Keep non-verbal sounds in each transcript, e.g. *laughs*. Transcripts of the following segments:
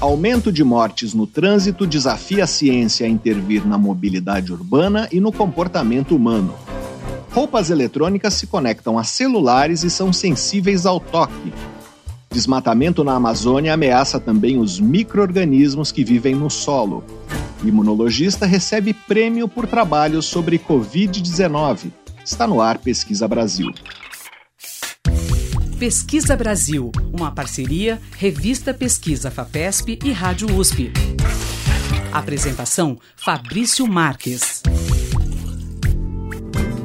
Aumento de mortes no trânsito desafia a ciência a intervir na mobilidade urbana e no comportamento humano. Roupas eletrônicas se conectam a celulares e são sensíveis ao toque. Desmatamento na Amazônia ameaça também os micro-organismos que vivem no solo. Imunologista recebe prêmio por trabalho sobre Covid-19. Está no ar Pesquisa Brasil. Pesquisa Brasil, uma parceria Revista Pesquisa FAPESP e Rádio USP. Apresentação Fabrício Marques.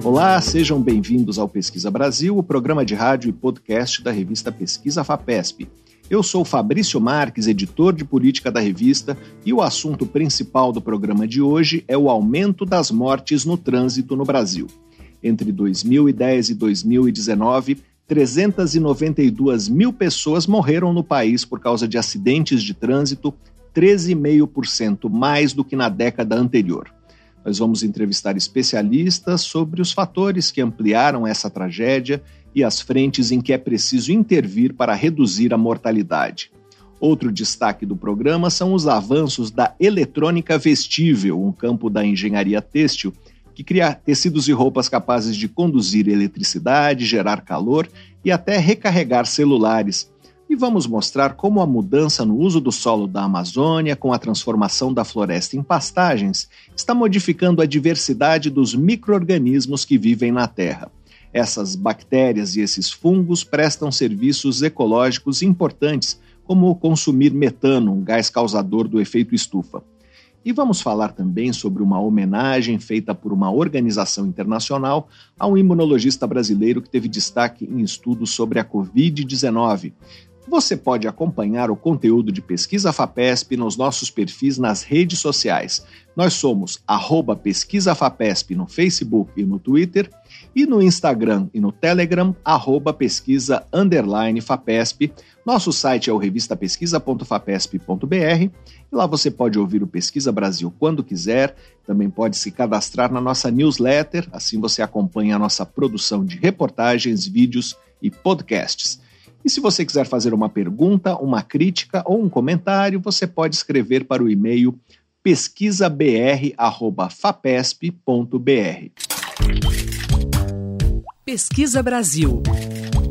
Olá, sejam bem-vindos ao Pesquisa Brasil, o programa de rádio e podcast da revista Pesquisa FAPESP. Eu sou Fabrício Marques, editor de política da revista, e o assunto principal do programa de hoje é o aumento das mortes no trânsito no Brasil. Entre 2010 e 2019, 392 mil pessoas morreram no país por causa de acidentes de trânsito, 13,5% mais do que na década anterior. Nós vamos entrevistar especialistas sobre os fatores que ampliaram essa tragédia e as frentes em que é preciso intervir para reduzir a mortalidade. Outro destaque do programa são os avanços da eletrônica vestível, um campo da engenharia têxtil que cria tecidos e roupas capazes de conduzir eletricidade, gerar calor e até recarregar celulares. E vamos mostrar como a mudança no uso do solo da Amazônia, com a transformação da floresta em pastagens, está modificando a diversidade dos micro-organismos que vivem na Terra. Essas bactérias e esses fungos prestam serviços ecológicos importantes, como consumir metano, um gás causador do efeito estufa. E vamos falar também sobre uma homenagem feita por uma organização internacional a um imunologista brasileiro que teve destaque em estudos sobre a Covid-19. Você pode acompanhar o conteúdo de Pesquisa FAPESP nos nossos perfis nas redes sociais. Nós somos arroba Pesquisa FAPESP no Facebook e no Twitter, e no Instagram e no Telegram, arroba pesquisa underline FAPESP. Nosso site é o revistapesquisa.fapesp.br e lá você pode ouvir o Pesquisa Brasil quando quiser. Também pode se cadastrar na nossa newsletter, assim você acompanha a nossa produção de reportagens, vídeos e podcasts. E se você quiser fazer uma pergunta, uma crítica ou um comentário, você pode escrever para o e-mail pesquisabr@fapesp.br. Pesquisa Brasil,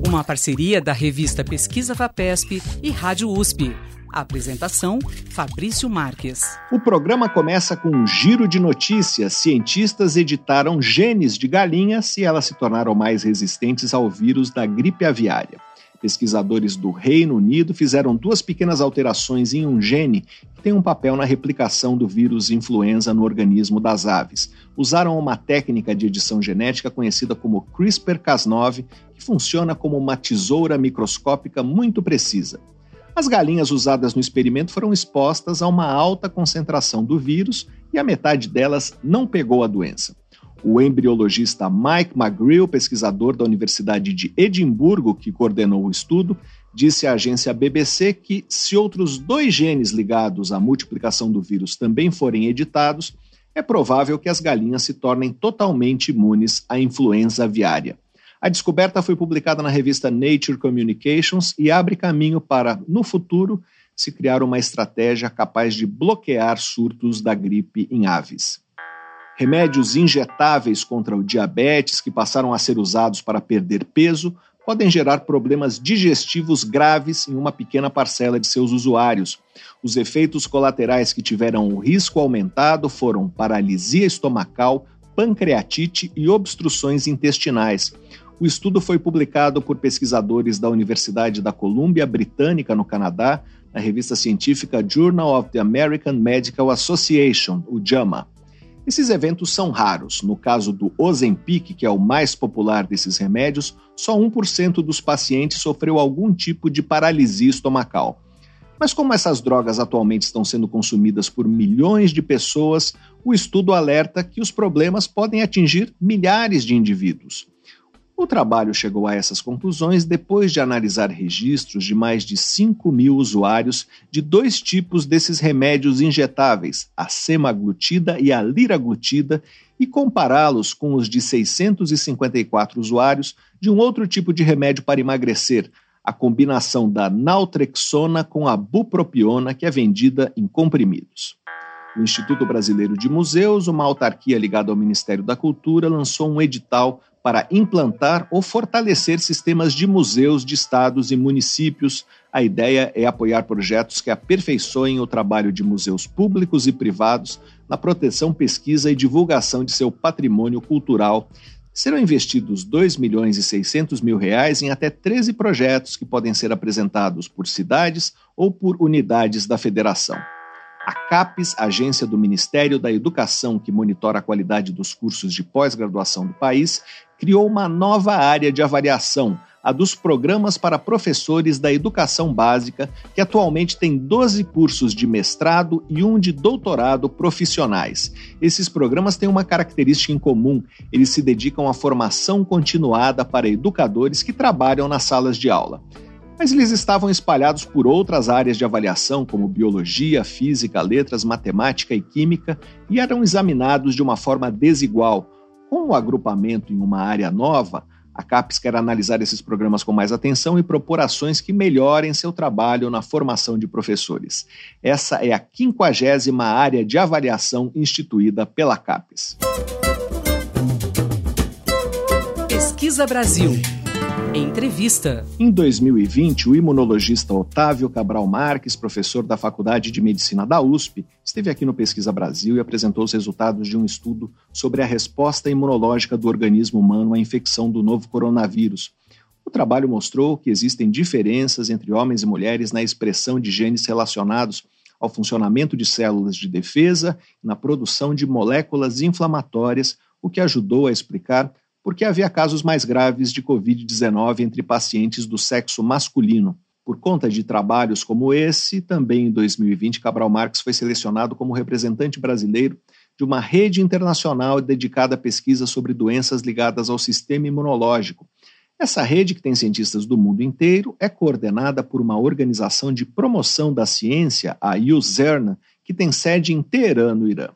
uma parceria da revista Pesquisa Fapesp e Rádio USP. apresentação: Fabrício Marques. O programa começa com um giro de notícias. Cientistas editaram genes de galinhas e elas se tornaram mais resistentes ao vírus da gripe aviária. Pesquisadores do Reino Unido fizeram duas pequenas alterações em um gene que tem um papel na replicação do vírus influenza no organismo das aves. Usaram uma técnica de edição genética conhecida como CRISPR-Cas9, que funciona como uma tesoura microscópica muito precisa. As galinhas usadas no experimento foram expostas a uma alta concentração do vírus e a metade delas não pegou a doença. O embriologista Mike McGreal, pesquisador da Universidade de Edimburgo, que coordenou o estudo, disse à agência BBC que, se outros dois genes ligados à multiplicação do vírus também forem editados, é provável que as galinhas se tornem totalmente imunes à influenza aviária. A descoberta foi publicada na revista Nature Communications e abre caminho para, no futuro, se criar uma estratégia capaz de bloquear surtos da gripe em aves. Remédios injetáveis contra o diabetes, que passaram a ser usados para perder peso, podem gerar problemas digestivos graves em uma pequena parcela de seus usuários. Os efeitos colaterais que tiveram o risco aumentado foram paralisia estomacal, pancreatite e obstruções intestinais. O estudo foi publicado por pesquisadores da Universidade da Colômbia Britânica, no Canadá, na revista científica Journal of the American Medical Association, o JAMA. Esses eventos são raros. No caso do Ozempic, que é o mais popular desses remédios, só 1% dos pacientes sofreu algum tipo de paralisia estomacal. Mas como essas drogas atualmente estão sendo consumidas por milhões de pessoas, o estudo alerta que os problemas podem atingir milhares de indivíduos. O trabalho chegou a essas conclusões depois de analisar registros de mais de 5 mil usuários de dois tipos desses remédios injetáveis, a semaglutida e a liraglutida, e compará-los com os de 654 usuários de um outro tipo de remédio para emagrecer, a combinação da naltrexona com a bupropiona, que é vendida em comprimidos. O Instituto Brasileiro de Museus, uma autarquia ligada ao Ministério da Cultura, lançou um edital para implantar ou fortalecer sistemas de museus de estados e municípios. A ideia é apoiar projetos que aperfeiçoem o trabalho de museus públicos e privados na proteção, pesquisa e divulgação de seu patrimônio cultural. Serão investidos 2 milhões e 600 mil reais em até 13 projetos que podem ser apresentados por cidades ou por unidades da federação. A CAPES, agência do Ministério da Educação que monitora a qualidade dos cursos de pós-graduação do país, criou uma nova área de avaliação, a dos programas para professores da educação básica, que atualmente tem 12 cursos de mestrado e um de doutorado profissionais. Esses programas têm uma característica em comum: eles se dedicam à formação continuada para educadores que trabalham nas salas de aula mas eles estavam espalhados por outras áreas de avaliação, como biologia, física, letras, matemática e química, e eram examinados de uma forma desigual. Com o agrupamento em uma área nova, a CAPES quer analisar esses programas com mais atenção e propor ações que melhorem seu trabalho na formação de professores. Essa é a quinquagésima área de avaliação instituída pela CAPES. Pesquisa Brasil. Entrevista. Em 2020, o imunologista Otávio Cabral Marques, professor da Faculdade de Medicina da USP, esteve aqui no Pesquisa Brasil e apresentou os resultados de um estudo sobre a resposta imunológica do organismo humano à infecção do novo coronavírus. O trabalho mostrou que existem diferenças entre homens e mulheres na expressão de genes relacionados ao funcionamento de células de defesa e na produção de moléculas inflamatórias, o que ajudou a explicar porque havia casos mais graves de Covid-19 entre pacientes do sexo masculino. Por conta de trabalhos como esse, também em 2020, Cabral Marques foi selecionado como representante brasileiro de uma rede internacional dedicada à pesquisa sobre doenças ligadas ao sistema imunológico. Essa rede, que tem cientistas do mundo inteiro, é coordenada por uma organização de promoção da ciência, a USERN, que tem sede em Teherã, no Irã.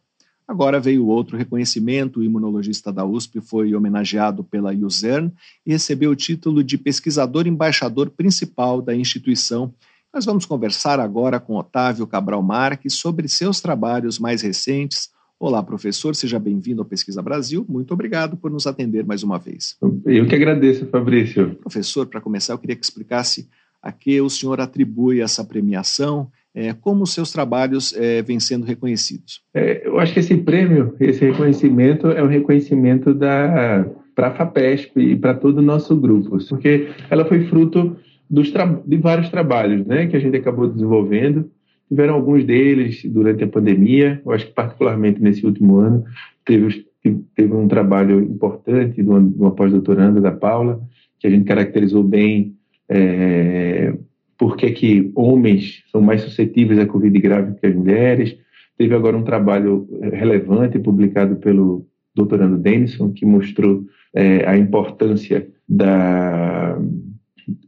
Agora veio outro reconhecimento, o imunologista da USP foi homenageado pela USERN e recebeu o título de pesquisador embaixador principal da instituição. Nós vamos conversar agora com Otávio Cabral Marques sobre seus trabalhos mais recentes. Olá, professor, seja bem-vindo ao Pesquisa Brasil. Muito obrigado por nos atender mais uma vez. Eu que agradeço, Fabrício. Professor, para começar, eu queria que explicasse a que o senhor atribui essa premiação é, como os seus trabalhos é, vêm sendo reconhecidos? É, eu acho que esse prêmio, esse reconhecimento é um reconhecimento da para a FAPESP e para todo o nosso grupo, porque ela foi fruto dos de vários trabalhos né, que a gente acabou desenvolvendo. Tiveram alguns deles durante a pandemia, eu acho que particularmente nesse último ano teve, teve um trabalho importante de uma, uma pós-doutoranda da Paula, que a gente caracterizou bem é, por que, que homens são mais suscetíveis à Covid grave que as mulheres. Teve agora um trabalho eh, relevante publicado pelo doutorando Denison, que mostrou é, a importância da,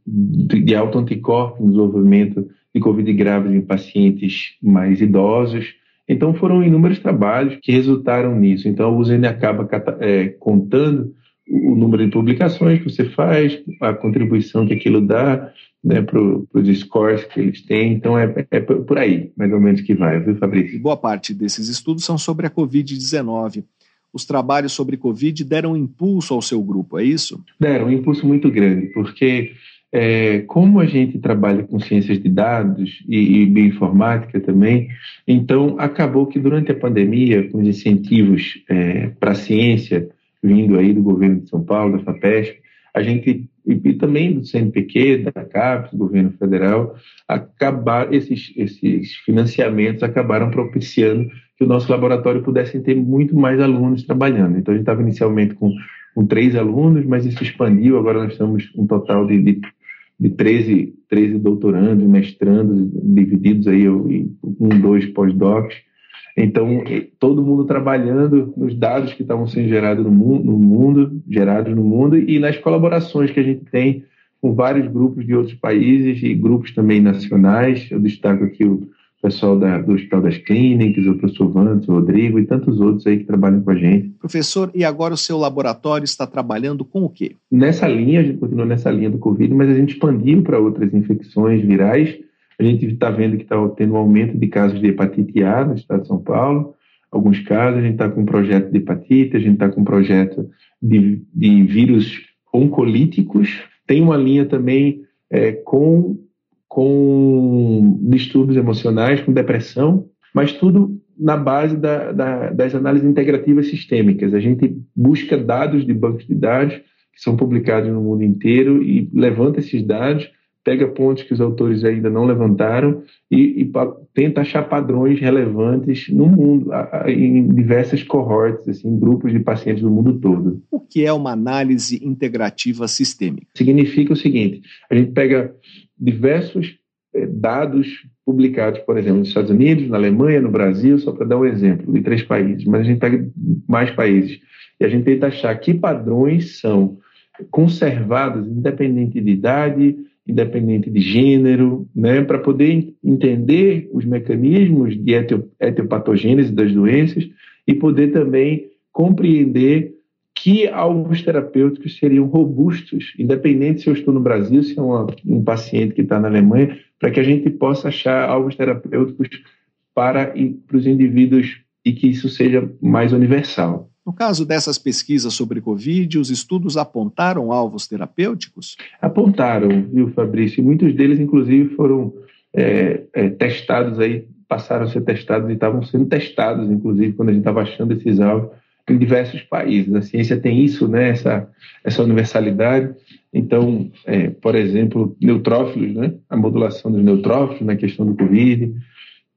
de, autoanticorpos no desenvolvimento de Covid grave em pacientes mais idosos. Então, foram inúmeros trabalhos que resultaram nisso. Então, o USEN acaba é, contando o número de publicações que você faz, a contribuição que aquilo dá, né, para os scores que eles têm. Então, é, é, por aí, mais ou menos, que vai, viu, Fabrício? E boa parte desses estudos são sobre a Covid-19. Os trabalhos sobre Covid deram impulso ao seu grupo, é isso? Deram um impulso muito grande, porque é, como a gente trabalha com ciências de dados e, e bioinformática também, então acabou que durante a pandemia, com os incentivos é, para a ciência vindo aí do governo de São Paulo, da FAPESP, a gente e, também do CNPq, da CAPES, do governo federal, acabar esses, esses financiamentos acabaram propiciando que o nosso laboratório pudesse ter muito mais alunos trabalhando. Então, a gente estava inicialmente com, com três alunos, mas isso expandiu, agora nós estamos um total de, de, de 13, 13 doutorandos, mestrandos, divididos aí em um, dois pós-docs, então, todo mundo trabalhando nos dados que estavam sendo gerados no mundo, no mundo, gerados no mundo e nas colaborações que a gente tem com vários grupos de outros países e grupos também nacionais. Eu destaco aqui o pessoal da, do Hospital das Clínicas, o professor Vantos, o Rodrigo e tantos outros aí que trabalham com a gente. Professor, e agora o seu laboratório está trabalhando com o quê? Nessa linha, a gente continua nessa linha do Covid, mas a gente expandiu para outras infecções virais. A gente está vendo que está tendo um aumento de casos de hepatite A no estado de São Paulo. Alguns casos, a gente está com um projeto de hepatite, a gente está com um projeto de, de vírus oncolíticos. Tem uma linha também é, com com distúrbios emocionais, com depressão, mas tudo na base da, da, das análises integrativas sistêmicas. A gente busca dados de bancos de dados que são publicados no mundo inteiro e levanta esses dados, pega pontos que os autores ainda não levantaram e, e tenta achar padrões relevantes no mundo, em diversas cohorts, assim, grupos de pacientes do mundo todo. O que é uma análise integrativa sistêmica? Significa o seguinte: a gente pega diversos eh, dados publicados, por exemplo, nos Estados Unidos, na Alemanha, no Brasil, só para dar um exemplo, de três países, mas a gente pega mais países. E a gente tenta achar que padrões são conservados, independente de idade, independente de gênero, né, para poder entender os mecanismos de etiopatogênese das doenças e poder também compreender que alvos terapêuticos seriam robustos, independente se eu estou no Brasil, se é uma, um paciente que está na Alemanha, para que a gente possa achar alvos terapêuticos para, para os indivíduos e que isso seja mais universal. No caso dessas pesquisas sobre Covid, os estudos apontaram alvos terapêuticos? Apontaram, viu, Fabrício? Muitos deles, inclusive, foram é, é, testados aí, passaram a ser testados e estavam sendo testados, inclusive, quando a gente estava achando esses alvos em diversos países. A ciência tem isso, né, essa, essa universalidade. Então, é, por exemplo, neutrófilos, né, a modulação dos neutrófilos na questão do Covid,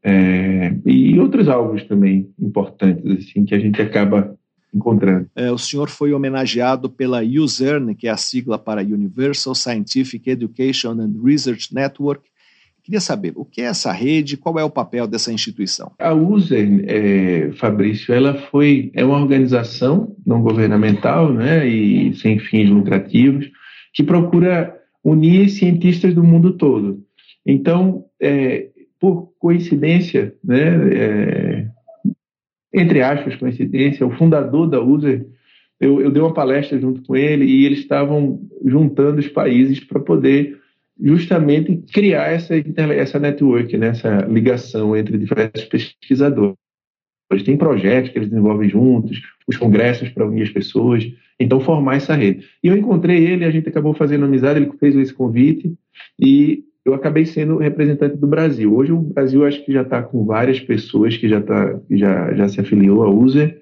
é, e outros alvos também importantes, assim, que a gente acaba encontrando. É, o senhor foi homenageado pela USERN, que é a sigla para Universal Scientific Education and Research Network, Queria saber o que é essa rede, qual é o papel dessa instituição? A USER, é, Fabrício, ela foi é uma organização não governamental, né, e sem fins lucrativos, que procura unir cientistas do mundo todo. Então, é, por coincidência, né, é, entre aspas, coincidência, o fundador da USER, eu, eu dei uma palestra junto com ele e eles estavam juntando os países para poder justamente criar essa, essa network, né, essa ligação entre diversos pesquisadores. Tem projetos que eles desenvolvem juntos, os congressos para unir as pessoas, então formar essa rede. E eu encontrei ele, a gente acabou fazendo amizade, ele fez esse convite e eu acabei sendo representante do Brasil. Hoje o Brasil acho que já está com várias pessoas que já, tá, já, já se afiliou à USER,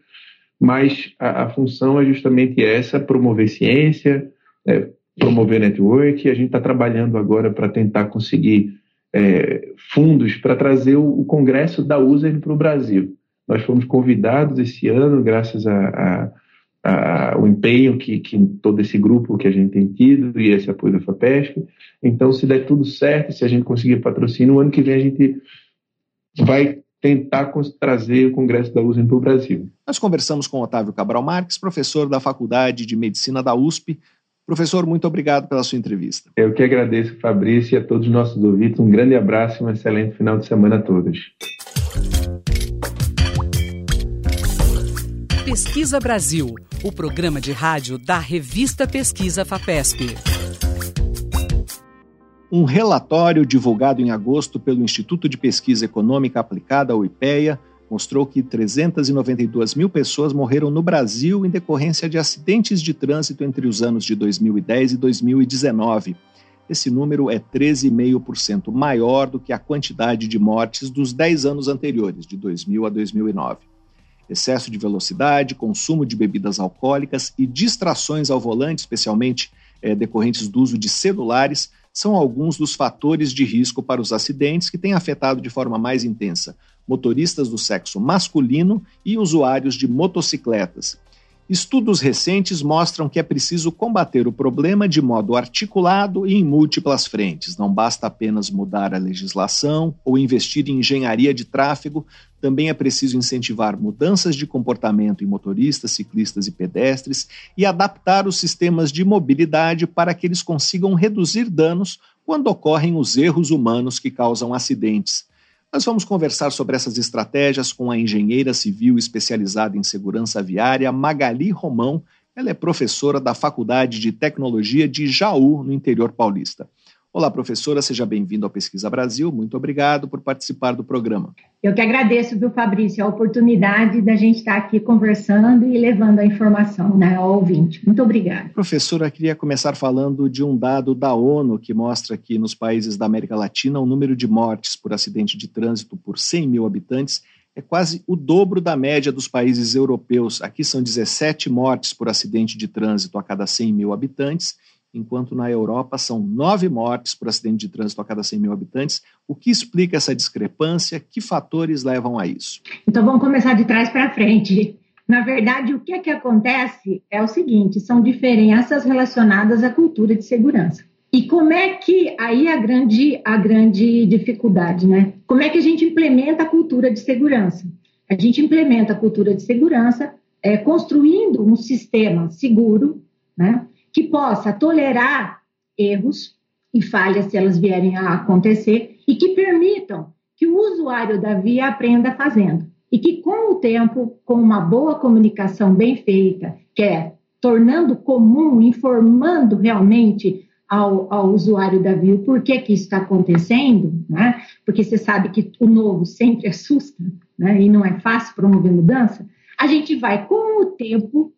mas a, a função é justamente essa, promover ciência, é, promover network. A gente está trabalhando agora para tentar conseguir é, fundos para trazer o, o, congresso da USER para o Brasil. Nós fomos convidados esse ano, graças ao empenho que, que, todo esse grupo que a gente tem tido e esse apoio da FAPESP. Então, se der tudo certo, se a gente conseguir patrocínio, no ano que vem a gente vai tentar trazer o Congresso da USP para o Brasil. Nós conversamos com Otávio Cabral Marques, professor da Faculdade de Medicina da USP, Professor, muito obrigado pela sua entrevista. Eu que agradeço, Fabrício, e a todos os nossos ouvintes. Um grande abraço e um excelente final de semana a todos. Pesquisa Brasil, o programa de rádio da revista Pesquisa FAPESP. Um relatório divulgado em agosto pelo Instituto de Pesquisa Econômica Aplicada, o IPEA, mostrou que 392 mil pessoas morreram no Brasil em decorrência de acidentes de trânsito entre os anos de 2010 e 2019. Esse número é 13,5% maior do que a quantidade de mortes dos 10 anos anteriores, de 2000 a 2009. Excesso de velocidade, consumo de bebidas alcoólicas e distrações ao volante, especialmente é, decorrentes do uso de celulares, são alguns dos fatores de risco para os acidentes que têm afetado de forma mais intensa motoristas do sexo masculino e usuários de motocicletas. Estudos recentes mostram que é preciso combater o problema de modo articulado e em múltiplas frentes. Não basta apenas mudar a legislação ou investir em engenharia de tráfego, também é preciso incentivar mudanças de comportamento em motoristas, ciclistas e pedestres e adaptar os sistemas de mobilidade para que eles consigam reduzir danos quando ocorrem os erros humanos que causam acidentes. Nós vamos conversar sobre essas estratégias com a engenheira civil especializada em segurança viária, Magali Romão. Ela é professora da Faculdade de Tecnologia de Jaú, no interior paulista. Olá, professora, seja bem-vindo ao Pesquisa Brasil. Muito obrigado por participar do programa. Eu que agradeço, viu, Fabrício, a oportunidade da gente estar aqui conversando e levando a informação né, ao ouvinte. Muito obrigada. Professora, queria começar falando de um dado da ONU que mostra que nos países da América Latina o número de mortes por acidente de trânsito por 100 mil habitantes é quase o dobro da média dos países europeus. Aqui são 17 mortes por acidente de trânsito a cada 100 mil habitantes enquanto na Europa são nove mortes por acidente de trânsito a cada 100 mil habitantes. O que explica essa discrepância? Que fatores levam a isso? Então vamos começar de trás para frente. *laughs* Na verdade, o que, é que acontece é o seguinte: são diferenças relacionadas à cultura de segurança. E como é que aí a grande a grande dificuldade, né? Como é que a gente implementa a cultura de segurança? A gente implementa a cultura de segurança é, construindo um sistema seguro, né? Que possa tolerar erros e falhas se elas vierem a acontecer e que permitam que o usuário da via aprenda fazendo e que com o tempo, com uma boa comunicação bem feita, que é tornando comum, informando realmente ao, ao, usuário da via o porquê que isso está acontecendo, né? porque você sabe que o novo sempre assusta né? e não é fácil promover mudança, a gente vai, com o tempo,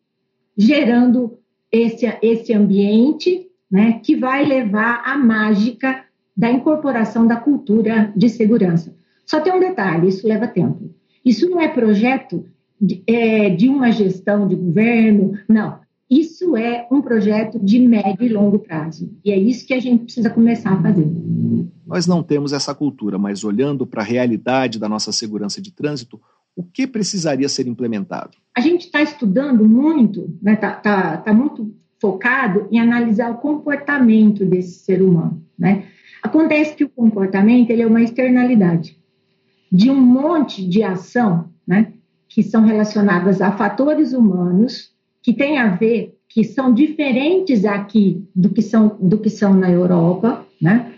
gerando esse, esse ambiente né, que vai levar à mágica da incorporação da cultura de segurança. Só tem um detalhe: isso leva tempo. Isso não é projeto de, é, de uma gestão de governo, não. Isso é um projeto de médio e longo prazo. E é isso que a gente precisa começar a fazer. Nós não temos essa cultura, mas olhando para a realidade da nossa segurança de trânsito, o que precisaria ser implementado? A gente está estudando muito, está né, tá, tá, tá muito focado em analisar o comportamento desse ser humano. Né? Acontece que o comportamento ele é uma externalidade de um monte de ação né, que são relacionadas a fatores humanos que têm a ver, que são diferentes aqui do que são, do que são na Europa, né,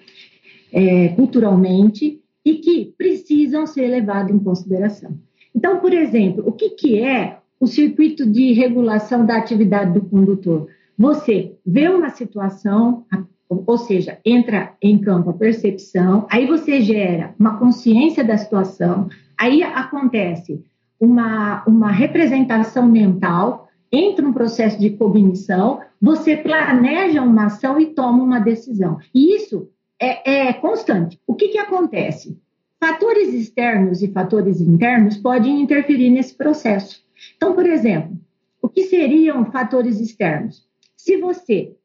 é, culturalmente, e que precisam ser levados em consideração. Então, por exemplo, o que, que é o circuito de regulação da atividade do condutor? Você vê uma situação, ou seja, entra em campo a percepção, aí você gera uma consciência da situação, aí acontece uma, uma representação mental, entra um processo de cognição, você planeja uma ação e toma uma decisão. E isso é, é constante. O que, que acontece? Fatores externos e fatores internos podem interferir nesse processo. Então, por exemplo, o que seriam fatores externos? Se você,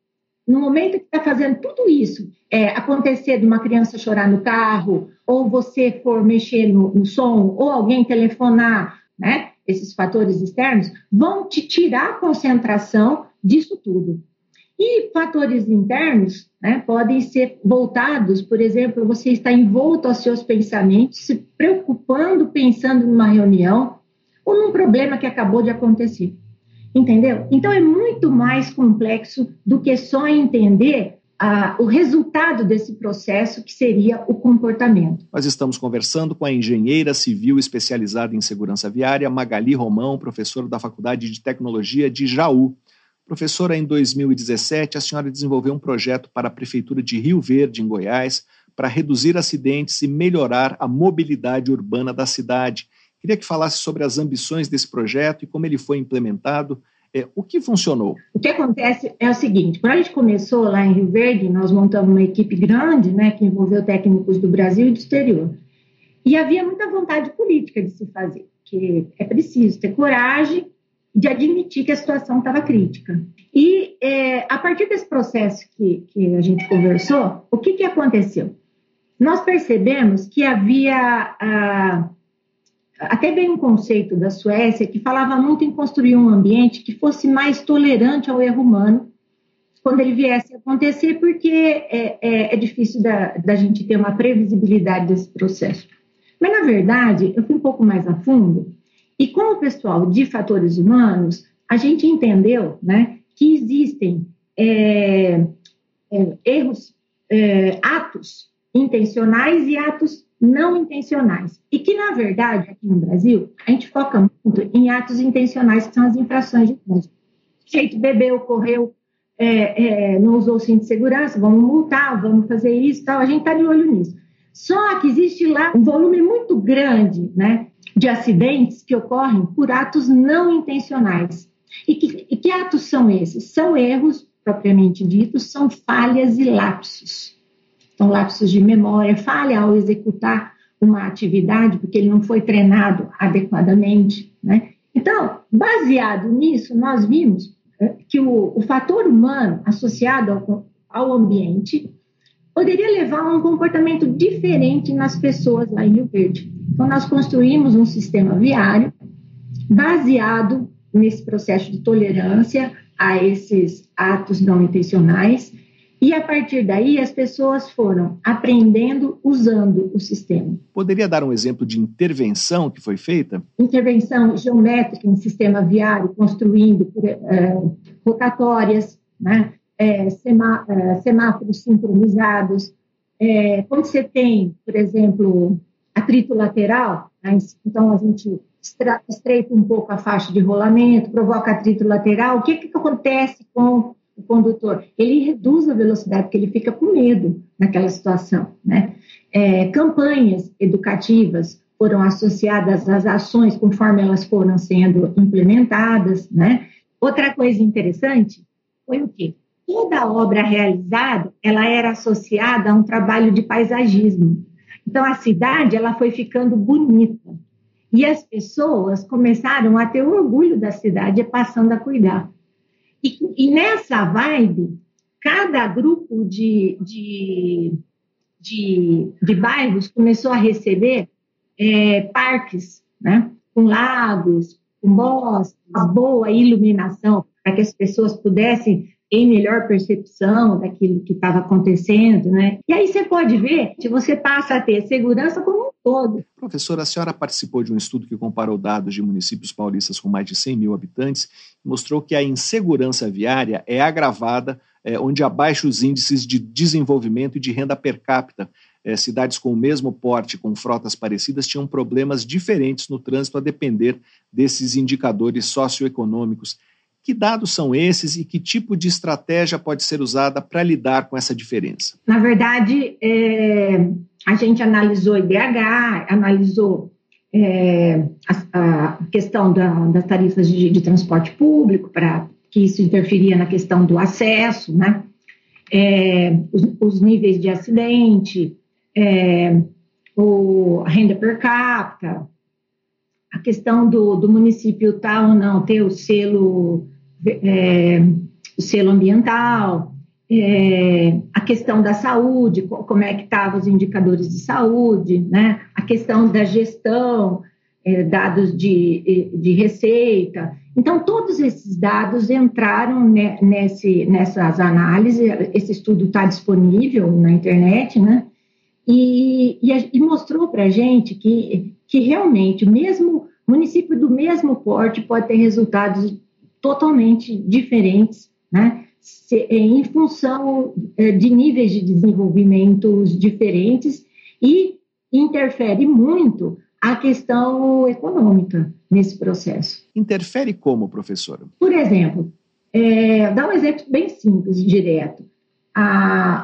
no momento que está fazendo tudo isso, é, acontecer de uma criança chorar no carro, ou você for mexer no, no som, ou alguém telefonar, né? Esses fatores externos vão te tirar a concentração disso tudo. E fatores internos né, podem ser voltados, por exemplo, você está envolto aos seus pensamentos, se preocupando, pensando numa reunião ou num problema que acabou de acontecer. Entendeu? Então é muito mais complexo do que só entender o resultado desse processo, que seria o comportamento. Nós estamos conversando com a engenheira civil especializada em segurança viária, Magali Romão, professora da Faculdade de Tecnologia de Jaú. Professora, em 2017, a senhora desenvolveu um projeto para a Prefeitura de Rio Verde, em Goiás, para reduzir acidentes e melhorar a mobilidade urbana da cidade. Queria que falasse sobre as ambições desse projeto e como ele foi implementado. É, o que funcionou? O que acontece é o seguinte: quando a gente começou lá em Rio Verde, nós montamos uma equipe grande, né, que envolveu técnicos do Brasil e do exterior. E havia muita vontade política de se fazer, que é preciso ter coragem de admitir que a situação estava crítica. E é, a partir desse processo que, que a gente conversou, o que, que aconteceu? Nós percebemos que havia ah, até bem um conceito da Suécia que falava muito em construir um ambiente que fosse mais tolerante ao erro humano quando ele viesse a acontecer, porque é, é, é difícil da, da gente ter uma previsibilidade desse processo. Mas, na verdade, eu fui um pouco mais a fundo e com o pessoal de fatores humanos, a gente entendeu né, que existem é, é, erros, é, atos intencionais e atos não intencionais. E que, na verdade, aqui no Brasil, a gente foca muito em atos intencionais, que são as infrações de trânsito. Jeito bebeu, correu, é, é, não usou o cinto de segurança, vamos multar, vamos fazer isso tal. A gente está de olho nisso. Só que existe lá um volume muito grande né, de acidentes que ocorrem por atos não intencionais. E que, e que atos são esses? São erros, propriamente ditos, são falhas e lapsos. São lapsos de memória, falha ao executar uma atividade, porque ele não foi treinado adequadamente. Né? Então, baseado nisso, nós vimos é, que o, o fator humano associado ao, ao ambiente poderia levar a um comportamento diferente nas pessoas lá em Rio Verde. Então, nós construímos um sistema viário baseado nesse processo de tolerância a esses atos não intencionais, e a partir daí as pessoas foram aprendendo usando o sistema. Poderia dar um exemplo de intervenção que foi feita? Intervenção geométrica em sistema viário, construindo é, rotatórias, né? É, semá, é, semáforos sincronizados. É, quando você tem, por exemplo, atrito lateral, né, então a gente estreita um pouco a faixa de rolamento, provoca atrito lateral, o que, que acontece com o condutor? Ele reduz a velocidade, porque ele fica com medo naquela situação. Né? É, campanhas educativas foram associadas às ações conforme elas foram sendo implementadas. Né? Outra coisa interessante foi o quê? Toda obra realizada, ela era associada a um trabalho de paisagismo. Então a cidade, ela foi ficando bonita. E as pessoas começaram a ter orgulho da cidade, passando a cuidar. E, e nessa vibe, cada grupo de, de, de, de bairros começou a receber é, parques, né? com lagos, com bosques, boa iluminação, para que as pessoas pudessem em melhor percepção daquilo que estava acontecendo, né? E aí você pode ver que você passa a ter segurança como um todo. Professora, a senhora participou de um estudo que comparou dados de municípios paulistas com mais de 100 mil habitantes e mostrou que a insegurança viária é agravada é, onde há baixos índices de desenvolvimento e de renda per capita. É, cidades com o mesmo porte, com frotas parecidas, tinham problemas diferentes no trânsito a depender desses indicadores socioeconômicos. Que dados são esses e que tipo de estratégia pode ser usada para lidar com essa diferença? Na verdade, é, a gente analisou IDH, analisou é, a, a, questão da, das tarifas de, de transporte público, para que isso interferia na questão do acesso, né? É, os, os, níveis de acidente, é, o, a renda per capita, a questão do, do município tal ou não ter o selo é, o selo ambiental, é, a questão da saúde, como é que estavam os indicadores de saúde, né? a questão da gestão, é, dados de, de receita. Então, todos esses dados entraram nesse, nessas análises, esse estudo está disponível na internet, né? E, e, e mostrou para a gente que, que realmente, mesmo município do mesmo porte pode ter resultados totalmente diferentes, né? É, em função é, de níveis de desenvolvimentos diferentes e interfere muito a questão econômica nesse processo. Interfere como, professora? Por exemplo, é, dá um exemplo bem simples, direto.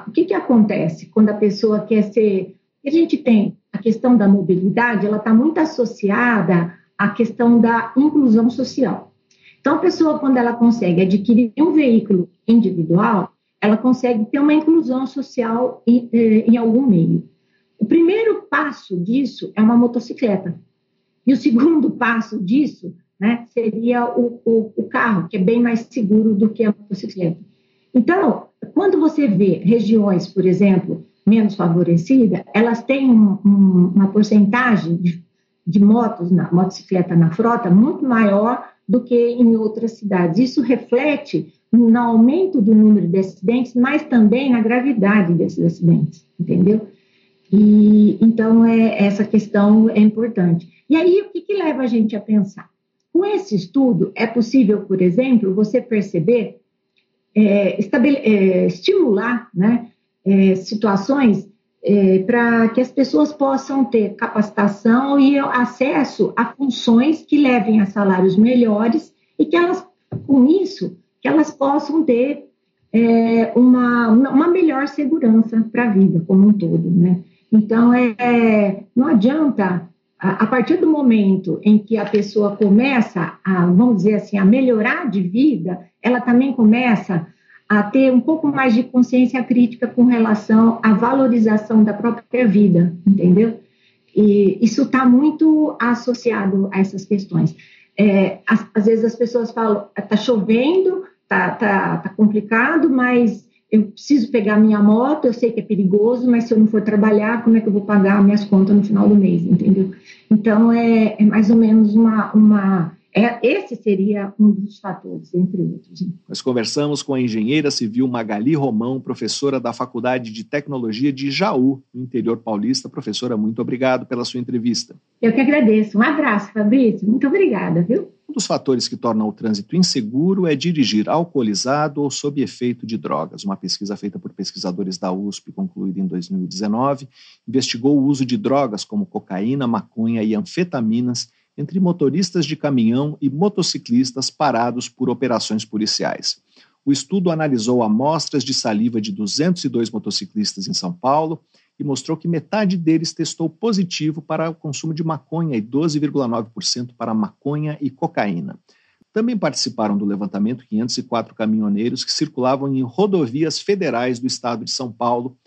o que, que acontece quando a pessoa quer ser. A gente tem a questão da mobilidade, ela está muito associada à questão da inclusão social. Então, a pessoa, quando ela consegue adquirir um veículo individual, ela consegue ter uma inclusão social em, eh, em algum meio. O primeiro passo disso é uma motocicleta. E o *laughs* segundo passo disso né, seria o, o, o, carro, que é bem mais seguro do que a motocicleta. Então, quando você vê regiões, por exemplo, menos favorecidas, elas têm um, um, uma porcentagem de, de motos, na motocicleta na frota muito maior do que em outras cidades. Isso reflete no aumento do número de acidentes, mas também na gravidade desses acidentes, entendeu? E então é, essa questão é importante. E aí o que, que leva a gente a pensar? Com esse estudo é possível, por exemplo, você perceber, é, é, estimular, né, é, situações é, para que as pessoas possam ter capacitação e acesso a funções que levem a salários melhores e que elas, com isso, que elas possam ter é, uma, uma melhor segurança para a vida como um todo, né? Então, é, não adianta, a, a, partir do momento em que a pessoa começa a, vamos dizer assim, a melhorar de vida, ela também começa a ter um pouco mais de consciência crítica com relação à valorização da própria vida, entendeu? E isso está muito associado a essas questões. É, às, às, vezes as pessoas falam, está chovendo, está tá, tá complicado, mas eu preciso pegar minha moto, eu sei que é perigoso, mas se eu não for trabalhar, como é que eu vou pagar minhas contas no final do mês, entendeu? Então, é, é mais ou menos uma, uma é, esse seria um dos fatores, entre outros. Nós conversamos com a engenheira civil Magali Romão, professora da Faculdade de Tecnologia de Jaú, no interior paulista. Professora, muito obrigado pela sua entrevista. Eu que agradeço. Um abraço, Fabrício. Muito obrigada, viu? Um dos fatores que tornam o trânsito inseguro é dirigir alcoolizado ou sob efeito de drogas. Uma pesquisa feita por pesquisadores da USP, concluída em 2019, investigou o uso de drogas como cocaína, maconha e anfetaminas entre motoristas de caminhão e motociclistas parados por operações policiais. O estudo analisou amostras de saliva de 202 motociclistas em São Paulo e mostrou que metade deles testou positivo para o consumo de maconha e 12,9% para maconha e cocaína. Também participaram do levantamento 504 caminhoneiros que circulavam em rodovias federais do estado de São Paulo.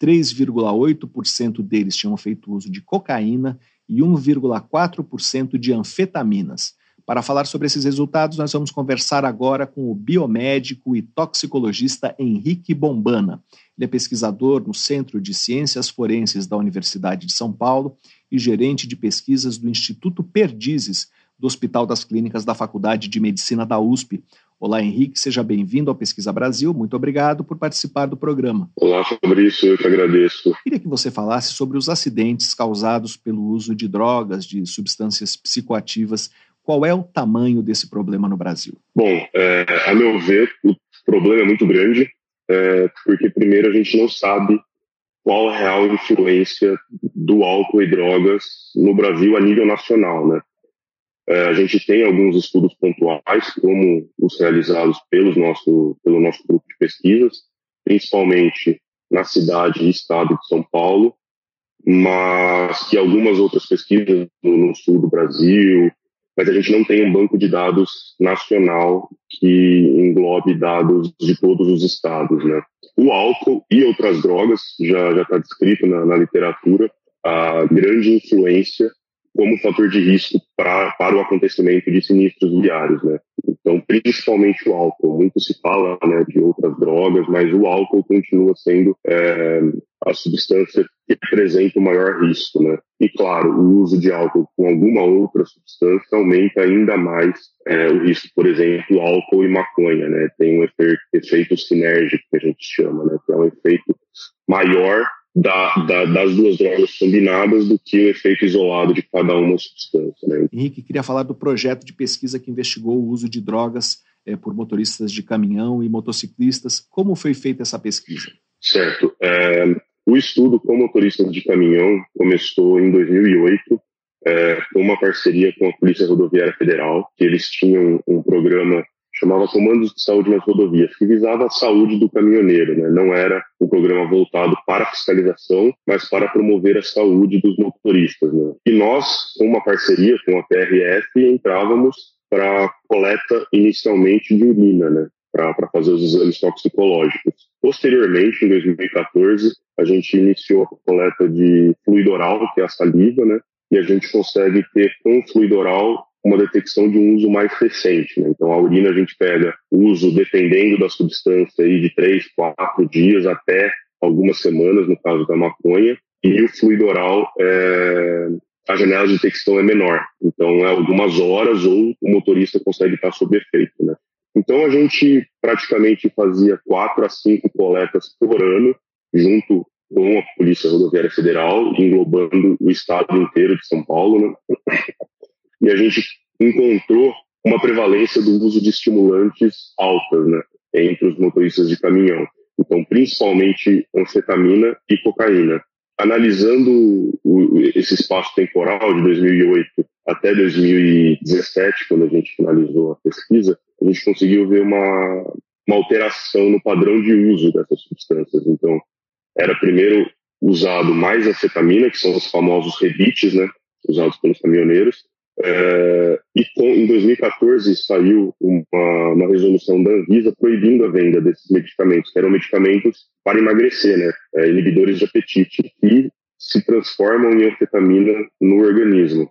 3,8% deles tinham feito uso de cocaína e 1,4% de anfetaminas. Para falar sobre esses resultados, nós vamos conversar agora com o biomédico e toxicologista Henrique Bombana. Ele é pesquisador no Centro de Ciências Forenses da Universidade de São Paulo e gerente de pesquisas do Instituto Perdizes, do Hospital das Clínicas da Faculdade de Medicina da USP. Olá, Henrique, seja bem-vindo ao Pesquisa Brasil. Muito obrigado por participar do programa. Olá, Fabrício, eu que agradeço. Queria que você falasse sobre os acidentes causados pelo uso de drogas, de substâncias psicoativas. Qual é o tamanho desse problema no Brasil? Bom, é, a meu ver, o problema é muito grande, é, porque, primeiro, a gente não sabe qual a real influência do álcool e drogas no Brasil a nível nacional, né? É, a gente tem alguns estudos pontuais, como os realizados pelos nosso, pelo nosso grupo de pesquisas, principalmente na cidade e estado de São Paulo, mas que algumas outras pesquisas no, sul do Brasil, mas a gente não tem um banco de dados nacional que englobe dados de todos os estados, né? O álcool e outras drogas já já está descrito na, na literatura a grande influência como fator de risco pra, para o acontecimento de sinistros viários, né? Então, principalmente o álcool. Muito se fala né, de outras drogas, mas o álcool continua sendo é, a substância que apresenta o maior risco, né? E claro, o uso de álcool com alguma outra substância aumenta ainda mais é, o risco, por exemplo, álcool e maconha, né? Tem um efeito, efeito sinérgico que a gente chama, né? Que é um efeito maior da, da, das duas drogas combinadas do que o efeito isolado de cada uma substância. Né? Henrique, queria falar do projeto de pesquisa que investigou o uso de drogas é, por motoristas de caminhão e motociclistas. Como foi feita essa pesquisa? Certo. É, o estudo com motoristas de caminhão começou em 2008 é, com uma parceria com a Polícia Rodoviária Federal, que eles tinham um programa chamava Comandos de Saúde nas Rodovias, que visava a saúde do caminhoneiro, né? não era um programa voltado para fiscalização, mas para promover a saúde dos motoristas. Né? E nós, com uma parceria com a PRF, entrávamos para coleta inicialmente de urina, né? para fazer os exames toxicológicos. Posteriormente, em 2014, a gente iniciou a coleta de fluido oral, que é a saliva, né? e a gente consegue ter com fluido oral uma detecção de um uso mais recente. Né? Então, a urina a gente pega uso, dependendo da substância, aí, de três, quatro dias até algumas semanas, no caso da maconha, e o fluido oral, é, a janela de detecção é menor. Então, é algumas horas ou o motorista consegue estar sob efeito. Né? Então, a gente praticamente fazia quatro a cinco coletas por ano, junto com a Polícia Rodoviária Federal, englobando o estado inteiro de São Paulo. Né? E a gente encontrou uma prevalência do uso de estimulantes altas, né, entre os motoristas de caminhão. Então, principalmente anfetamina e cocaína. analisando esse espaço temporal de 2008 até 2017, quando a gente finalizou a pesquisa, a gente conseguiu ver uma, uma alteração no padrão de uso dessas substâncias. Então, era primeiro usado mais anfetamina, que são os famosos rebites, né, usados pelos caminhoneiros, é, e com, em 2014 saiu uma, uma, resolução da Anvisa proibindo a venda desses medicamentos, que eram medicamentos para emagrecer, né, é, inibidores de apetite, que se transformam em anfetamina no organismo.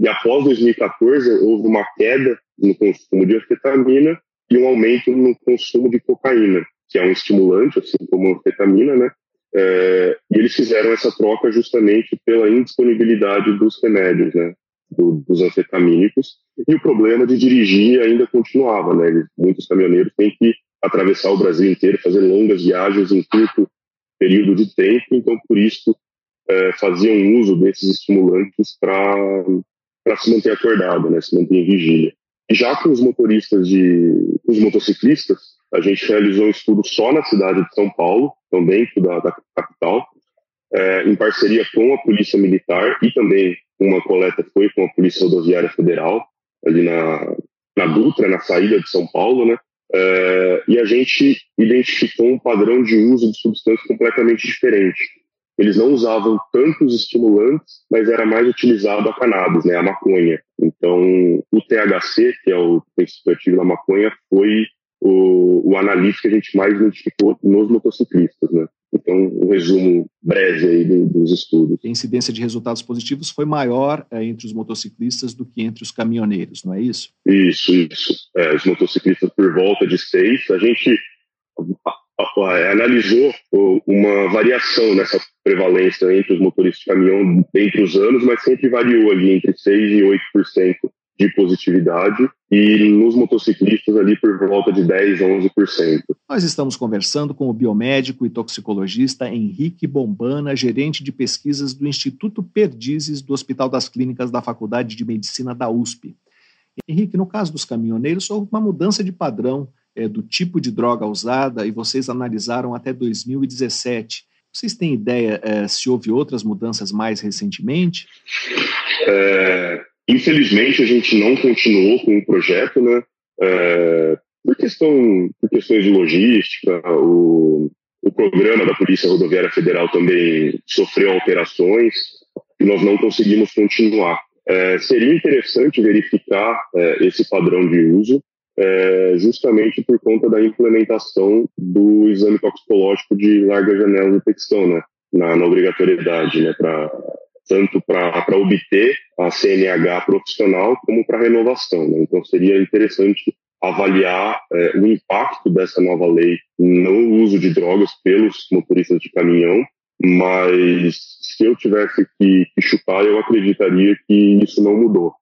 E após 2014 houve uma queda no consumo de anfetamina e um aumento no consumo de cocaína, que é um estimulante, assim como a anfetamina, né? É, e eles fizeram essa troca justamente pela indisponibilidade dos remédios, né? Do, dos anfetamínicos. E o problema de dirigir ainda continuava, né? Muitos caminhoneiros têm que atravessar o Brasil inteiro, fazer longas viagens em curto período de tempo, então por isso é, faziam uso desses estimulantes para se manter acordado, né? Se manter em vigília. E já com os motoristas de, os motociclistas, a gente realizou um estudo só na cidade de São Paulo, então dentro da, da capital, é, em parceria com a Polícia Militar e também uma coleta foi com a Polícia Rodoviária Federal, ali na, na Dutra, na saída de São Paulo, né? É, e a gente identificou um padrão de uso de substâncias completamente diferente. Eles não usavam tantos estimulantes, mas era mais utilizado a cannabis, né, a maconha. Então, o THC, que é o princípio ativo da maconha, foi o, o analista que a gente mais identificou nos motociclistas, né? Então, um resumo breve aí dos estudos. A incidência de resultados positivos foi maior é, entre os motociclistas do que entre os caminhoneiros, não é isso? Isso, isso. É, os motociclistas por volta de seis. A gente analisou uma variação nessa prevalência entre os motoristas de caminhão entre os anos, mas sempre variou ali entre 6% e 8% de positividade e nos motociclistas ali por volta de 10 a 11%. Nós estamos conversando com o biomédico e toxicologista Henrique Bombana, gerente de pesquisas do Instituto Perdizes do Hospital das Clínicas da Faculdade de Medicina da USP. Henrique, no caso dos caminhoneiros, houve uma mudança de padrão é, do tipo de droga usada e vocês analisaram até 2017. Vocês têm ideia é, se houve outras mudanças mais recentemente? É, Infelizmente, a gente não continuou com o projeto, né? É, por, questão, por questões de logística, o, o programa da Polícia Rodoviária Federal também sofreu alterações e nós não conseguimos continuar. É, seria interessante verificar é, esse padrão de uso, é, justamente por conta da implementação do exame toxicológico de larga janela de detecção, né, na, na obrigatoriedade, né, para tanto para obter a CNH profissional como para renovação. Né? Então seria interessante avaliar é, o impacto dessa nova lei no uso de drogas pelos motoristas de caminhão, mas se eu tivesse que, que chutar, eu acreditaria que isso não mudou.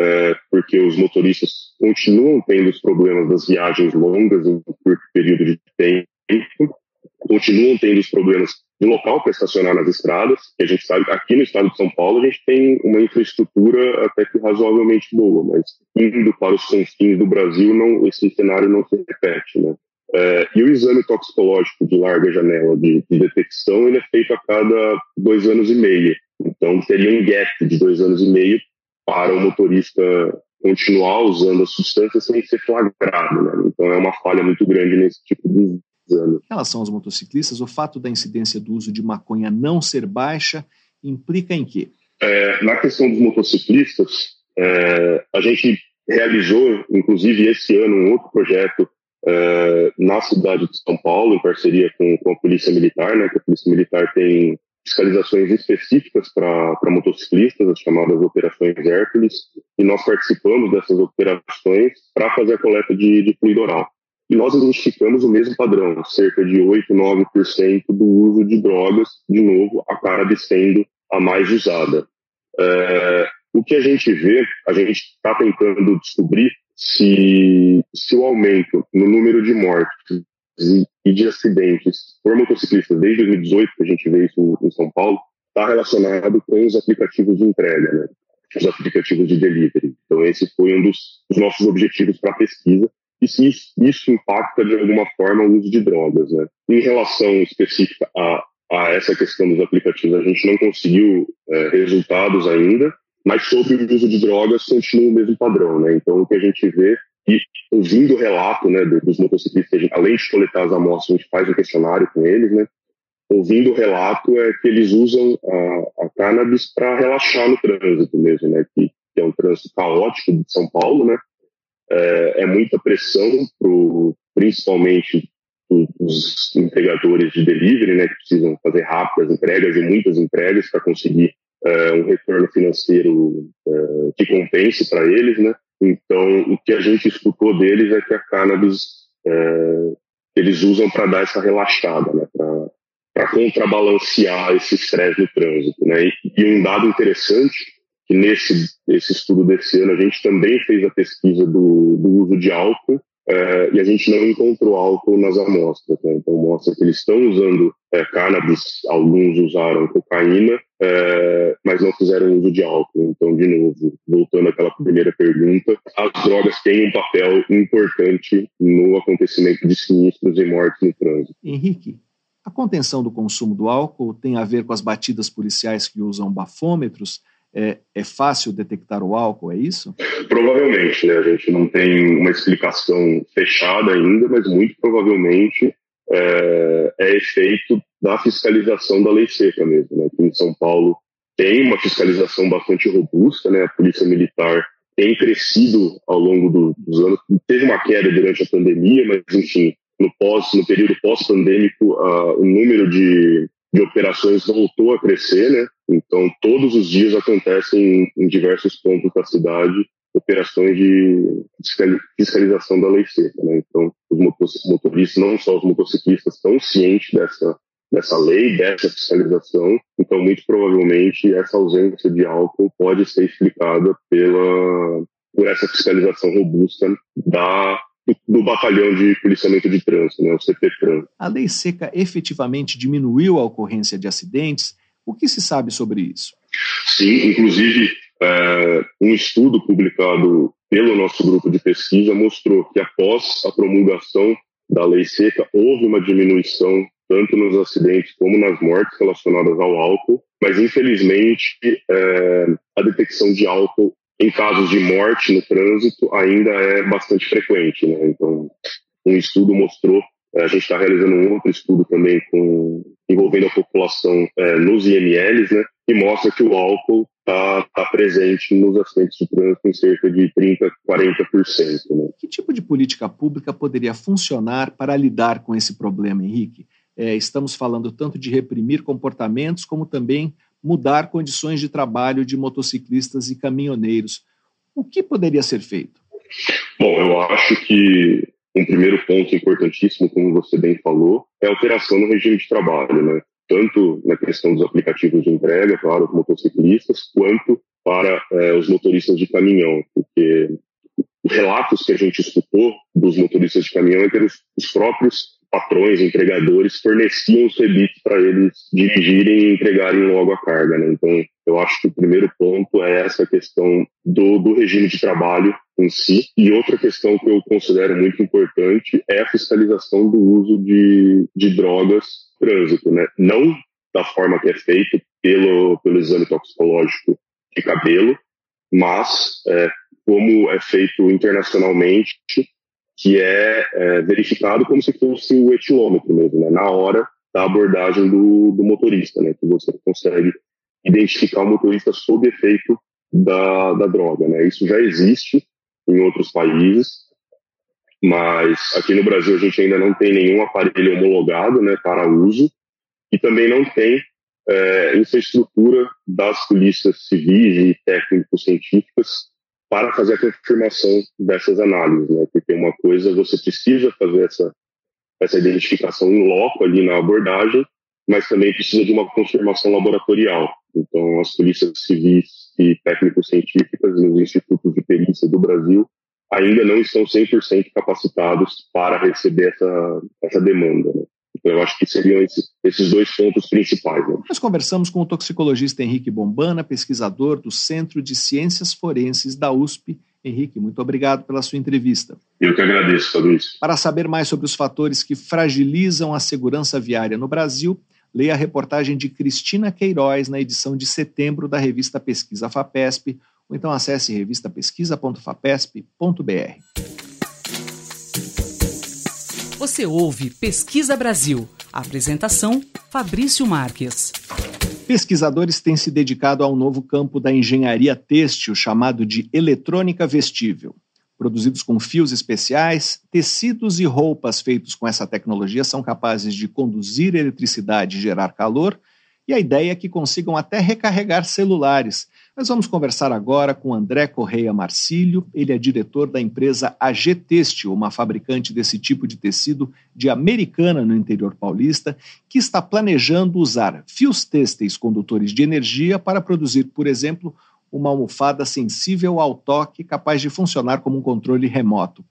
É, porque os motoristas continuam tendo os problemas das viagens longas em um curto período de tempo, continuam tendo os problemas de local para estacionar nas estradas, a gente sabe que aqui no estado de São Paulo a gente tem uma infraestrutura até que razoavelmente boa, mas indo para os confins do Brasil, não, esse cenário não se repete, né? É, e o exame toxicológico de larga janela de, de, detecção ele é feito a cada dois anos e meio. Então teria um gap de dois anos e meio para o motorista continuar usando a substância sem ser flagrado. Né? Então é uma falha muito grande nesse tipo de em relação aos motociclistas, o fato da incidência do uso de maconha não ser baixa implica em quê? É, na questão dos motociclistas, é, a gente realizou, inclusive esse ano, um outro projeto é, na cidade de São Paulo, em parceria com, com, a Polícia Militar, né, que a Polícia Militar tem fiscalizações específicas para motociclistas, as chamadas Operações Hércules, e nós participamos dessas operações para fazer a coleta de, de fluido oral e nós identificamos o mesmo padrão, cerca de 8, 9% do uso de drogas, de novo, a cannabis sendo a mais usada. É, o que a gente vê, a gente está tentando descobrir se, se o aumento no número de mortes e, de acidentes por motociclistas desde 2018, que a gente vê isso em São Paulo, está relacionado com os aplicativos de entrega, né? os aplicativos de delivery. Então, esse foi um dos nossos objetivos para a pesquisa, e se isso impacta de alguma forma o uso de drogas. Né? Em relação específica a a essa questão dos aplicativos, a gente não conseguiu é, resultados ainda, mas sobre o uso de drogas continua o mesmo padrão, né? Então, o que a gente vê, e ouvindo o relato né, dos motociclistas, além de coletar as amostras, a gente faz um questionário com eles, né? Ouvindo o relato, é que eles usam a, a cannabis para relaxar no trânsito mesmo, né? Que, que, é um trânsito caótico de São Paulo, né? É, é muita pressão, pro, principalmente os entregadores de delivery, né, que precisam fazer rápidas entregas e muitas entregas para conseguir é, um retorno financeiro é, que compense para eles, né? Então, o que a gente escutou deles é que a cannabis é, eles usam para dar essa relaxada, né? Para contrabalancear esse estresse no trânsito, né? E, e, um dado interessante que nesse esse estudo desse ano a gente também fez a pesquisa do, do uso de álcool é, e a gente não encontrou álcool nas amostras. Né? Então, mostra que eles estão usando é, cannabis, alguns usaram cocaína, é, mas não fizeram uso de álcool. Então, de novo, voltando àquela primeira pergunta, as drogas têm um papel importante no acontecimento de sinistros e mortes no trânsito. Henrique, a contenção do consumo do álcool tem a ver com as batidas policiais que usam bafômetros é, é fácil detectar o álcool, é isso? Provavelmente, né? A gente não tem uma explicação fechada ainda, mas muito provavelmente é, é efeito da fiscalização da lei seca mesmo, né? Aqui em São Paulo tem uma fiscalização bastante robusta, né? A polícia militar tem crescido ao longo do, dos anos, teve uma queda durante a pandemia, mas enfim, no pós, no período pós-pandêmico, uh, o número de de operações voltou a crescer, né? Então, todos os dias acontecem em, diversos pontos da cidade operações de fiscalização da lei seca, né? Então, os motoristas, não só os motociclistas, estão cientes dessa dessa lei, dessa fiscalização. Então, muito provavelmente, essa ausência de álcool pode ser explicada pela por essa fiscalização robusta da do batalhão de policiamento de trânsito, né, o CPTRAN. A lei seca efetivamente diminuiu a ocorrência de acidentes? O que se sabe sobre isso? Sim, inclusive é, um estudo publicado pelo nosso grupo de pesquisa mostrou que após a promulgação da lei seca houve uma diminuição tanto nos acidentes como nas mortes relacionadas ao álcool, mas infelizmente é, a detecção de álcool em casos de morte no trânsito ainda é bastante frequente. Né? Então, um estudo mostrou, eh, a gente está realizando um outro estudo também com, envolvendo a população é, nos IMLs, né? que mostra que o álcool está tá presente nos acidentes de trânsito em cerca de 30%, 40%. Né? Que tipo de política pública poderia funcionar para lidar com esse problema, Henrique? É, estamos falando tanto de reprimir comportamentos, como também mudar condições de trabalho de motociclistas e caminhoneiros. O que poderia ser feito? Bom, eu acho que um primeiro ponto importantíssimo, como você bem falou, é a alteração no regime de trabalho, né? Tanto na questão dos aplicativos de entrega para os motociclistas, quanto para é, os motoristas de caminhão, porque os relatos que a gente escutou dos motoristas de caminhão é que os, os próprios patrões, entregadores forneciam os rebites para eles dirigirem e entregarem logo a carga. Né? Então, eu acho que o primeiro ponto é essa questão do, do regime de trabalho em si. E outra questão que eu considero muito importante é a fiscalização do uso de, de drogas trânsito, né? Não da forma que é feito pelo, pelo exame toxicológico de cabelo, mas é, como é feito internacionalmente que é, é, verificado como se fosse o etilômetro mesmo, né? na hora da abordagem do, do motorista, né? que você consegue identificar o motorista sob efeito da, da droga. Né? Isso já existe em outros países, mas aqui no Brasil a gente ainda não tem nenhum aparelho homologado né, para uso e também não tem é, infraestrutura das polícias civis e técnico-científicas para fazer a confirmação dessas análises, né? Porque uma coisa você precisa fazer essa essa identificação em loco ali na abordagem, mas também precisa de uma confirmação laboratorial. Então, as polícias civis e técnico-científicas nos institutos de perícia do Brasil ainda não estão 100% capacitados para receber essa, essa demanda. Né? Então, eu acho que seriam esses, esses dois pontos principais. Né? Nós conversamos com o toxicologista Henrique Bombana, pesquisador do Centro de Ciências Forenses da USP. Henrique, muito obrigado pela sua entrevista. Eu que agradeço, Luiz. Para saber mais sobre os fatores que fragilizam a segurança viária no Brasil, Leia a reportagem de Cristina Queiroz na edição de setembro da revista Pesquisa FAPESP, ou então acesse revistapesquisa.fapesp.br. Você ouve Pesquisa Brasil. apresentação: Fabrício Marques. Pesquisadores têm se dedicado ao novo campo da engenharia têxtil chamado de eletrônica vestível. Produzidos com fios especiais, tecidos e roupas feitos com essa tecnologia são capazes de conduzir eletricidade e gerar calor, e a ideia é que consigam até recarregar celulares. Nós vamos conversar agora com André Correia Marcílio, ele é diretor da empresa AG Têxtil, uma fabricante desse tipo de tecido de Americana no interior paulista, que está planejando usar fios têxteis condutores de energia para produzir, por exemplo, uma almofada sensível ao toque, capaz de funcionar como um controle remoto.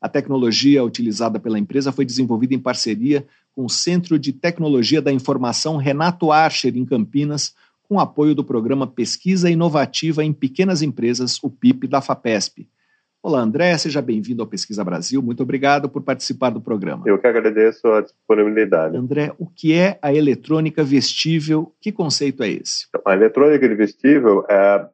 A tecnologia utilizada pela empresa foi desenvolvida em parceria com o Centro de Tecnologia da Informação Renato Archer, em Campinas, com apoio do programa Pesquisa Inovativa em Pequenas Empresas, o PIP da FAPESP. Olá, André, seja bem-vindo ao Pesquisa Brasil. Muito obrigado por participar do programa. Eu que agradeço a disponibilidade. André, o que é a eletrônica vestível? Que conceito é esse? A eletrônica vestível é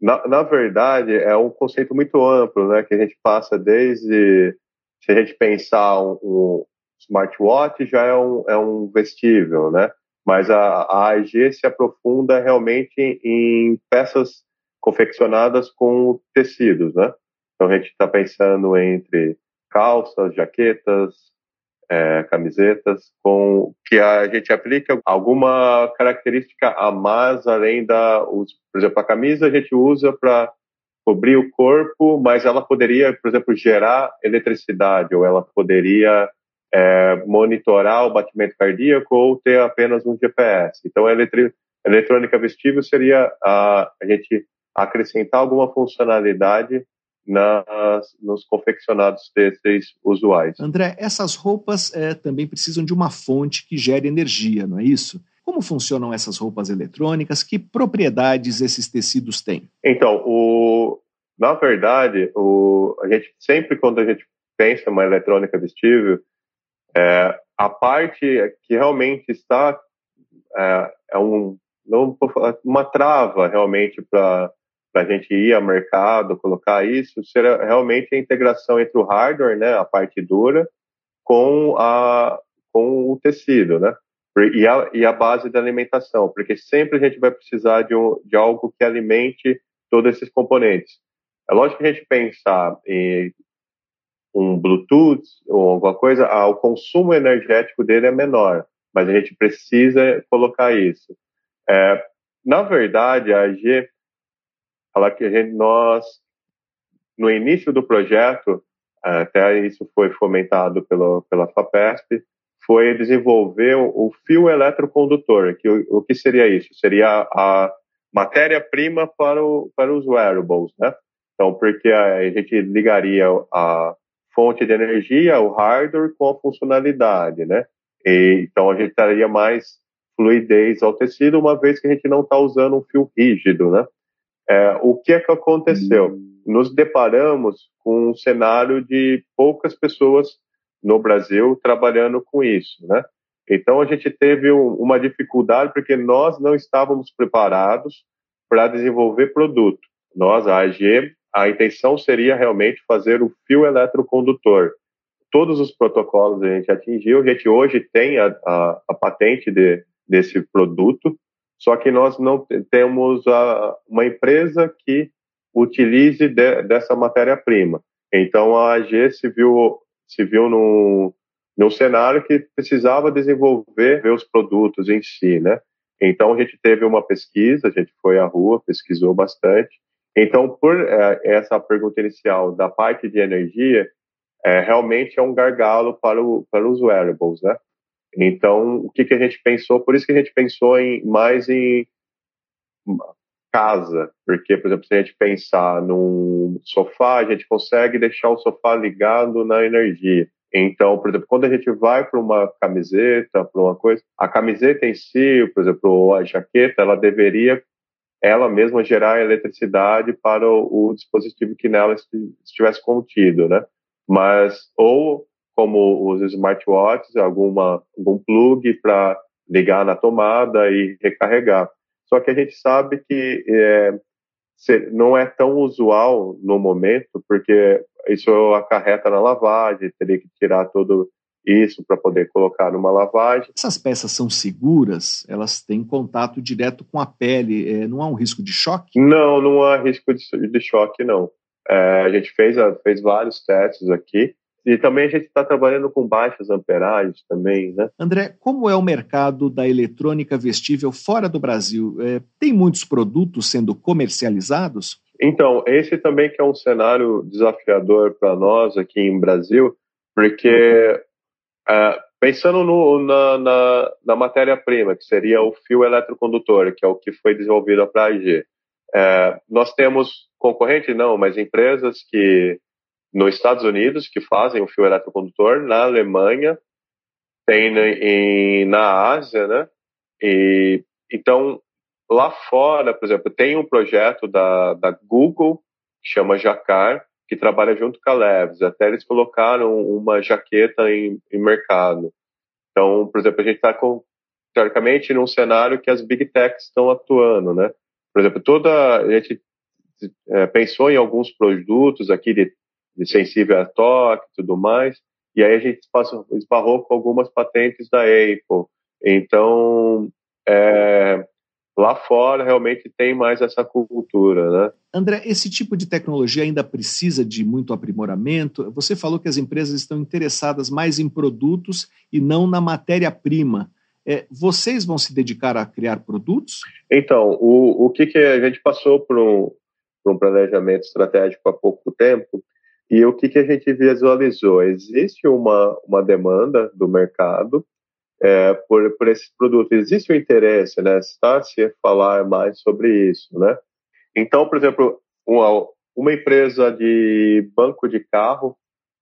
na, na verdade, é um conceito muito amplo, né? Que a gente passa desde, se a gente pensar um, um smartwatch, já é um, é um vestível, né? Mas a, a AG se aprofunda realmente em, peças confeccionadas com tecidos, né? Então a gente está pensando entre calças, jaquetas, é, camisetas com que a gente aplica alguma característica a mais além da, os, por exemplo, a camisa a gente usa para cobrir o corpo, mas ela poderia, por exemplo, gerar eletricidade ou ela poderia é, monitorar o batimento cardíaco ou ter apenas um GPS. Então, a eletrônica vestível seria a, a gente acrescentar alguma funcionalidade nas, nos confeccionados têxteis usuais. André, essas roupas é, também precisam de uma fonte que gere energia, não é isso? Como funcionam essas roupas eletrônicas? Que propriedades esses tecidos têm? Então, o, na verdade, o, a gente sempre quando a gente pensa uma eletrônica vestível, é, a parte que realmente está é, é um não uma trava realmente para a gente ir ao mercado, colocar isso, será realmente a integração entre o hardware, né, a parte dura, com, a, com o tecido, né? E a, e a base da alimentação, porque sempre a gente vai precisar de, um, de algo que alimente todos esses componentes. É lógico que a gente pensar em um Bluetooth ou alguma coisa, ah, o consumo energético dele é menor, mas a gente precisa colocar isso. É, na verdade, a AG falar que a gente, nós, no início do projeto, até isso foi fomentado pelo, pela FAPESP, foi desenvolver o, fio eletrocondutor. Que, o, o, que seria isso? Seria a matéria-prima para, para os wearables, né? Então, porque a gente ligaria a fonte de energia, o hardware, com a funcionalidade, né? E, então, a gente daria mais fluidez ao tecido, uma vez que a gente não está usando um fio rígido, né? É, o que é que aconteceu? Nos deparamos com um cenário de poucas pessoas no Brasil trabalhando com isso, né? Então a gente teve um, uma dificuldade porque nós não estávamos preparados para desenvolver produto. Nós, a AG, a intenção seria realmente fazer o fio eletrocondutor. Todos os protocolos a gente atingiu, a gente hoje tem a, a, a patente de, desse produto, só que nós não temos a, uma empresa que utilize de, dessa matéria-prima. Então a AG se viu, se viu num, num cenário que precisava desenvolver os produtos em si, né? Então a gente teve uma pesquisa, a gente foi à rua, pesquisou bastante. Então, por é, essa pergunta inicial da parte de energia, é, realmente é um gargalo para, o, para os wearables, né? Então, o que, que a gente pensou? Por isso que a gente pensou em mais em casa, porque, por exemplo, se a gente pensar num sofá, a gente consegue deixar o sofá ligado na energia. Então, por exemplo, quando a gente vai para uma camiseta, para uma coisa, a camiseta em si, por exemplo, a jaqueta, ela deveria ela mesma gerar eletricidade para o, o dispositivo que nela estivesse contido, né? Mas ou como os smartwatches, alguma, algum plug para ligar na tomada e recarregar. Só que a gente sabe que é, não é tão usual no momento, porque isso acarreta na lavagem, teria que tirar todo isso para poder colocar numa lavagem. Essas peças são seguras? Elas têm contato direto com a pele? É, não há um risco de choque? Não, não há risco de, de choque, não. É, a gente fez, fez vários testes aqui. E também a gente está trabalhando com baixas amperagens também, né? André, como é o mercado da eletrônica vestível fora do Brasil? É, tem muitos produtos sendo comercializados? Então, esse também que é um cenário desafiador para nós aqui em Brasil, porque é, pensando no, na, na, na matéria-prima, que seria o fio eletrocondutor, que é o que foi desenvolvido para a AG, é, nós temos concorrente não, mas empresas que nos Estados Unidos que fazem o fio eletrocondutor, na Alemanha, tem em, na Ásia, né? E, então, lá fora, por exemplo, tem um projeto da, da Google, que chama Jacar, que trabalha junto com a Leves. Até eles colocaram uma jaqueta em, em mercado. Então, por exemplo, a gente está teoricamente, num cenário que as big techs estão atuando, né? Por exemplo, toda a gente é, pensou em alguns produtos aqui de de sensível a toque e tudo mais. E aí a gente esbarrou com algumas patentes da Apple. Então, é, lá fora realmente tem mais essa cultura, né? André, esse tipo de tecnologia ainda precisa de muito aprimoramento. Você falou que as empresas estão interessadas mais em produtos e não na matéria-prima. É, vocês vão se dedicar a criar produtos? Então, o, o que, que a gente passou por um, por um planejamento estratégico há pouco tempo e o que, que a gente visualizou? Existe uma, uma demanda do mercado é, por, por esse produto. Existe o um interesse, né? Está-se a falar mais sobre isso, né? Então, por exemplo, uma, uma empresa de banco de carro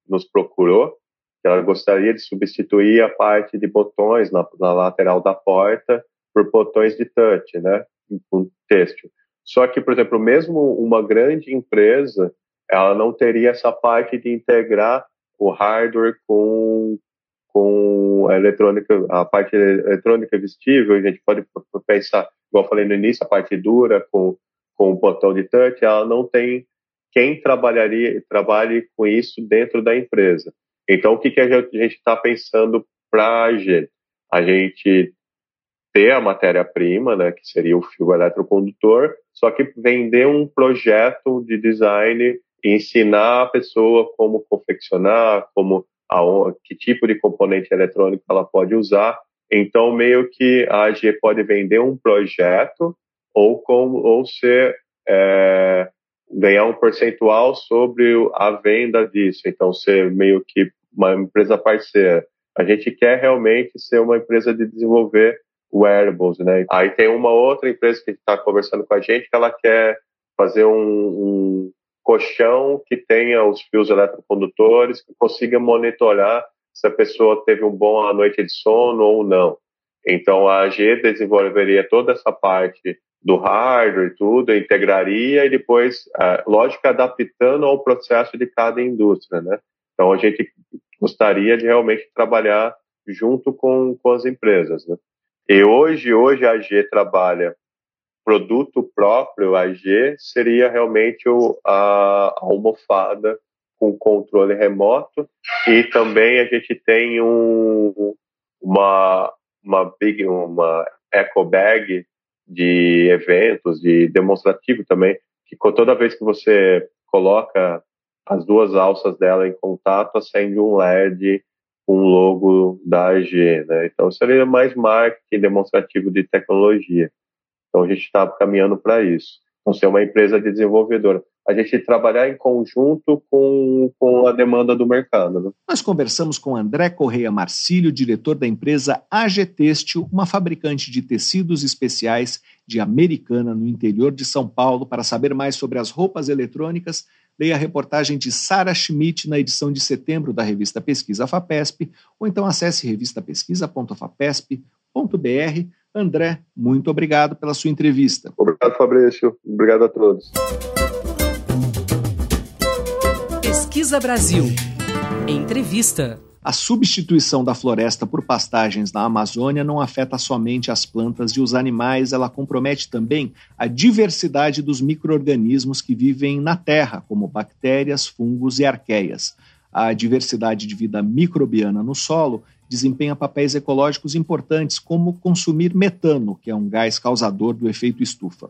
nos procurou, ela gostaria de substituir a parte de botões na, na lateral da porta por botões de touch, né? Com texto. Só que, por exemplo, mesmo uma grande empresa ela não teria essa parte de integrar o hardware com com a eletrônica, a parte eletrônica vestível, a gente pode pensar, igual eu falei no início, a parte dura com, com o botão de touch, ela não tem quem trabalharia, trabalhe com isso dentro da empresa. Então, o que, que a gente está pensando para a gente? A gente ter a matéria-prima, né, que seria o fio eletrocondutor, só que vender um projeto de design ensinar a pessoa como confeccionar, como a, que tipo de componente eletrônico ela pode usar. Então, meio que a AG pode vender um projeto ou, como, ou ser é, ganhar um percentual sobre a venda disso. Então, ser meio que uma empresa parceira. A gente quer realmente ser uma empresa de desenvolver wearables, né? Aí tem uma outra empresa que está conversando com a gente que ela quer fazer um, um colchão que tenha os fios eletrocondutores, que consiga monitorar se a pessoa teve um bom noite de sono ou não. Então a AG desenvolveria toda essa parte do hardware e tudo, integraria e depois, lógico, adaptando ao processo de cada indústria, né? Então a gente gostaria de realmente trabalhar junto com, com as empresas, né? E hoje, hoje a AG trabalha produto próprio, AG, seria realmente o, a, a almofada com controle remoto e também a gente tem um, uma, uma big, uma eco bag de eventos, de demonstrativo também, que toda vez que você coloca as duas alças dela em contato, acende um LED com o logo da AG, né? Então seria mais marketing demonstrativo de tecnologia. Então a gente está caminhando para isso. Então ser uma empresa de desenvolvedora. A gente trabalhar em conjunto com, com a demanda do mercado. Né? Nós conversamos com André Correia Marcílio, diretor da empresa AG Têxtil, uma fabricante de tecidos especiais de Americana, no interior de São Paulo. Para saber mais sobre as roupas eletrônicas, leia a reportagem de Sara Schmidt na edição de setembro da revista Pesquisa FAPESP, ou então acesse revistapesquisa.fapesp.br André, muito obrigado pela sua entrevista. Obrigado, Fabrício. Obrigado a todos. Pesquisa Brasil. Entrevista. A substituição da floresta por pastagens na Amazônia não afeta somente as plantas e os animais, ela compromete também a diversidade dos micro-organismos que vivem na Terra, como bactérias, fungos e arqueias. A diversidade de vida microbiana no solo desempenha papéis ecológicos importantes, como consumir metano, que é um gás causador do efeito estufa.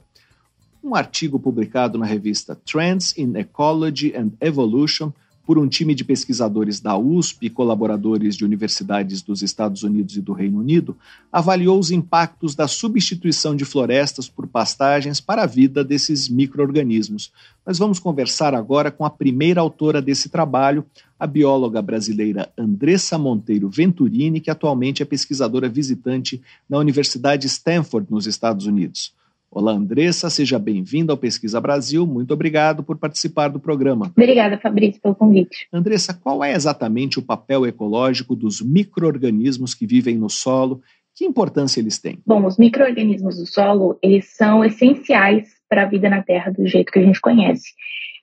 Um artigo publicado na revista Trends in Ecology and Evolution por um time de pesquisadores da USP e colaboradores de universidades dos Estados Unidos e do Reino Unido, avaliou os impactos da substituição de florestas por pastagens para a vida desses micro-organismos. Nós vamos conversar agora com a primeira autora desse trabalho, a bióloga brasileira Andressa Monteiro Venturini, que atualmente é pesquisadora visitante na Universidade Stanford, nos Estados Unidos. Olá, Andressa, seja bem-vinda ao Pesquisa Brasil. Muito obrigado por participar do programa. Obrigada, Fabrício, pelo convite. Andressa, qual é exatamente o papel ecológico dos micro-organismos que vivem no solo? Que importância eles têm? Bom, os micro-organismos do solo, eles são essenciais para a vida na Terra do jeito que a gente conhece.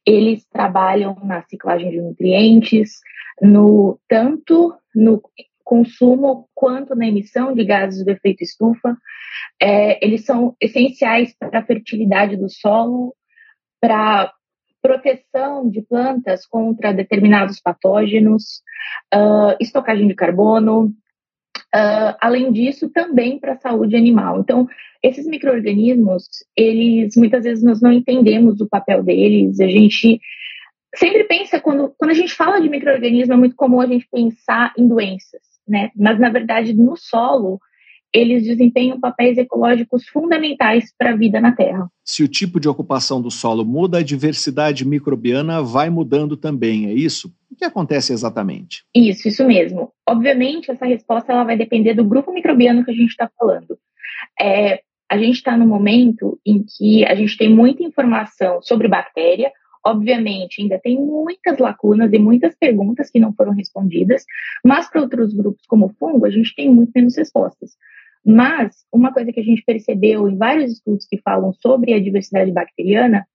Eles trabalham na ciclagem de nutrientes, no tanto no consumo quanto na emissão de gases do efeito estufa. É, eles são essenciais para a fertilidade do solo, para proteção de plantas contra determinados patógenos, uh, estocagem de carbono, uh, além disso, também para a saúde animal. Então, esses micro-organismos, eles, muitas vezes nós não entendemos o papel deles, a gente sempre pensa, quando, quando a gente fala de micro-organismo, é muito comum a gente pensar em doenças, né? Mas, na verdade, no solo, eles desempenham papéis ecológicos fundamentais para a vida na Terra. Se o tipo de ocupação do solo muda, a diversidade microbiana vai mudando também, é isso? O que acontece exatamente? Isso, isso mesmo. Obviamente, essa resposta ela vai depender do grupo microbiano que a gente está falando. É, a gente está no momento em que a gente tem muita informação sobre bactéria, Obviamente, ainda tem muitas lacunas e muitas perguntas que não foram respondidas, mas para outros grupos, como fungo, a gente tem muito menos respostas. Mas uma coisa que a gente percebeu em vários estudos que falam sobre a diversidade bacteriana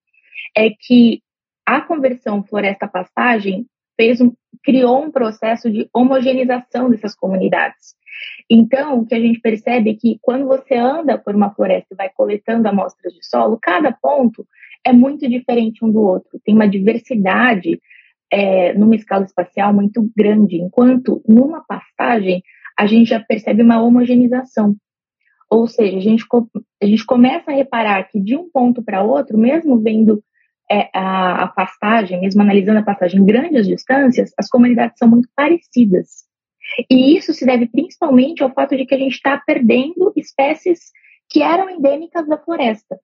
é que a conversão floresta-pastagem fez um, criou um processo de homogeneização dessas comunidades. Então, o que a gente percebe é que quando você anda por uma floresta e vai coletando amostras de solo, cada ponto é muito diferente um do outro. Tem uma diversidade é, numa escala espacial muito grande, enquanto numa pastagem a gente já percebe uma homogeneização. Ou seja, a gente, a gente começa a reparar que de um ponto para outro, mesmo vendo é, a, a pastagem, mesmo analisando a pastagem em grandes distâncias, as comunidades são muito parecidas. E isso se deve principalmente ao fato de que a gente está perdendo espécies que eram endêmicas da floresta.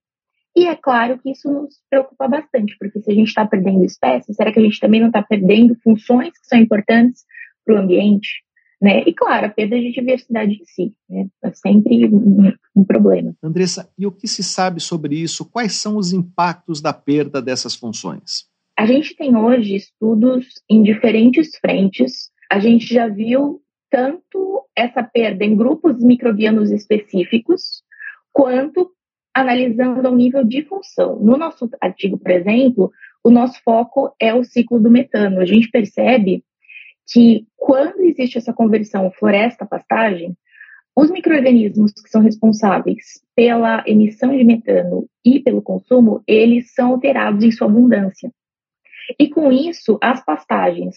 E é claro que isso nos preocupa bastante, porque se a gente está perdendo espécies, será que a gente também não está perdendo funções que são importantes para o ambiente? Né? E claro, a perda de diversidade em si, né? é sempre um, um, problema. Andressa, e o que se sabe sobre isso? Quais são os impactos da perda dessas funções? A gente tem hoje estudos em diferentes frentes. A gente já viu tanto essa perda em grupos microbianos específicos, quanto analisando ao nível de função. No nosso artigo, por exemplo, o nosso foco é o ciclo do metano. A gente percebe que quando existe essa conversão floresta-pastagem, os micro-organismos que são responsáveis pela emissão de metano e pelo consumo, eles são alterados em sua abundância. E com isso, as pastagens,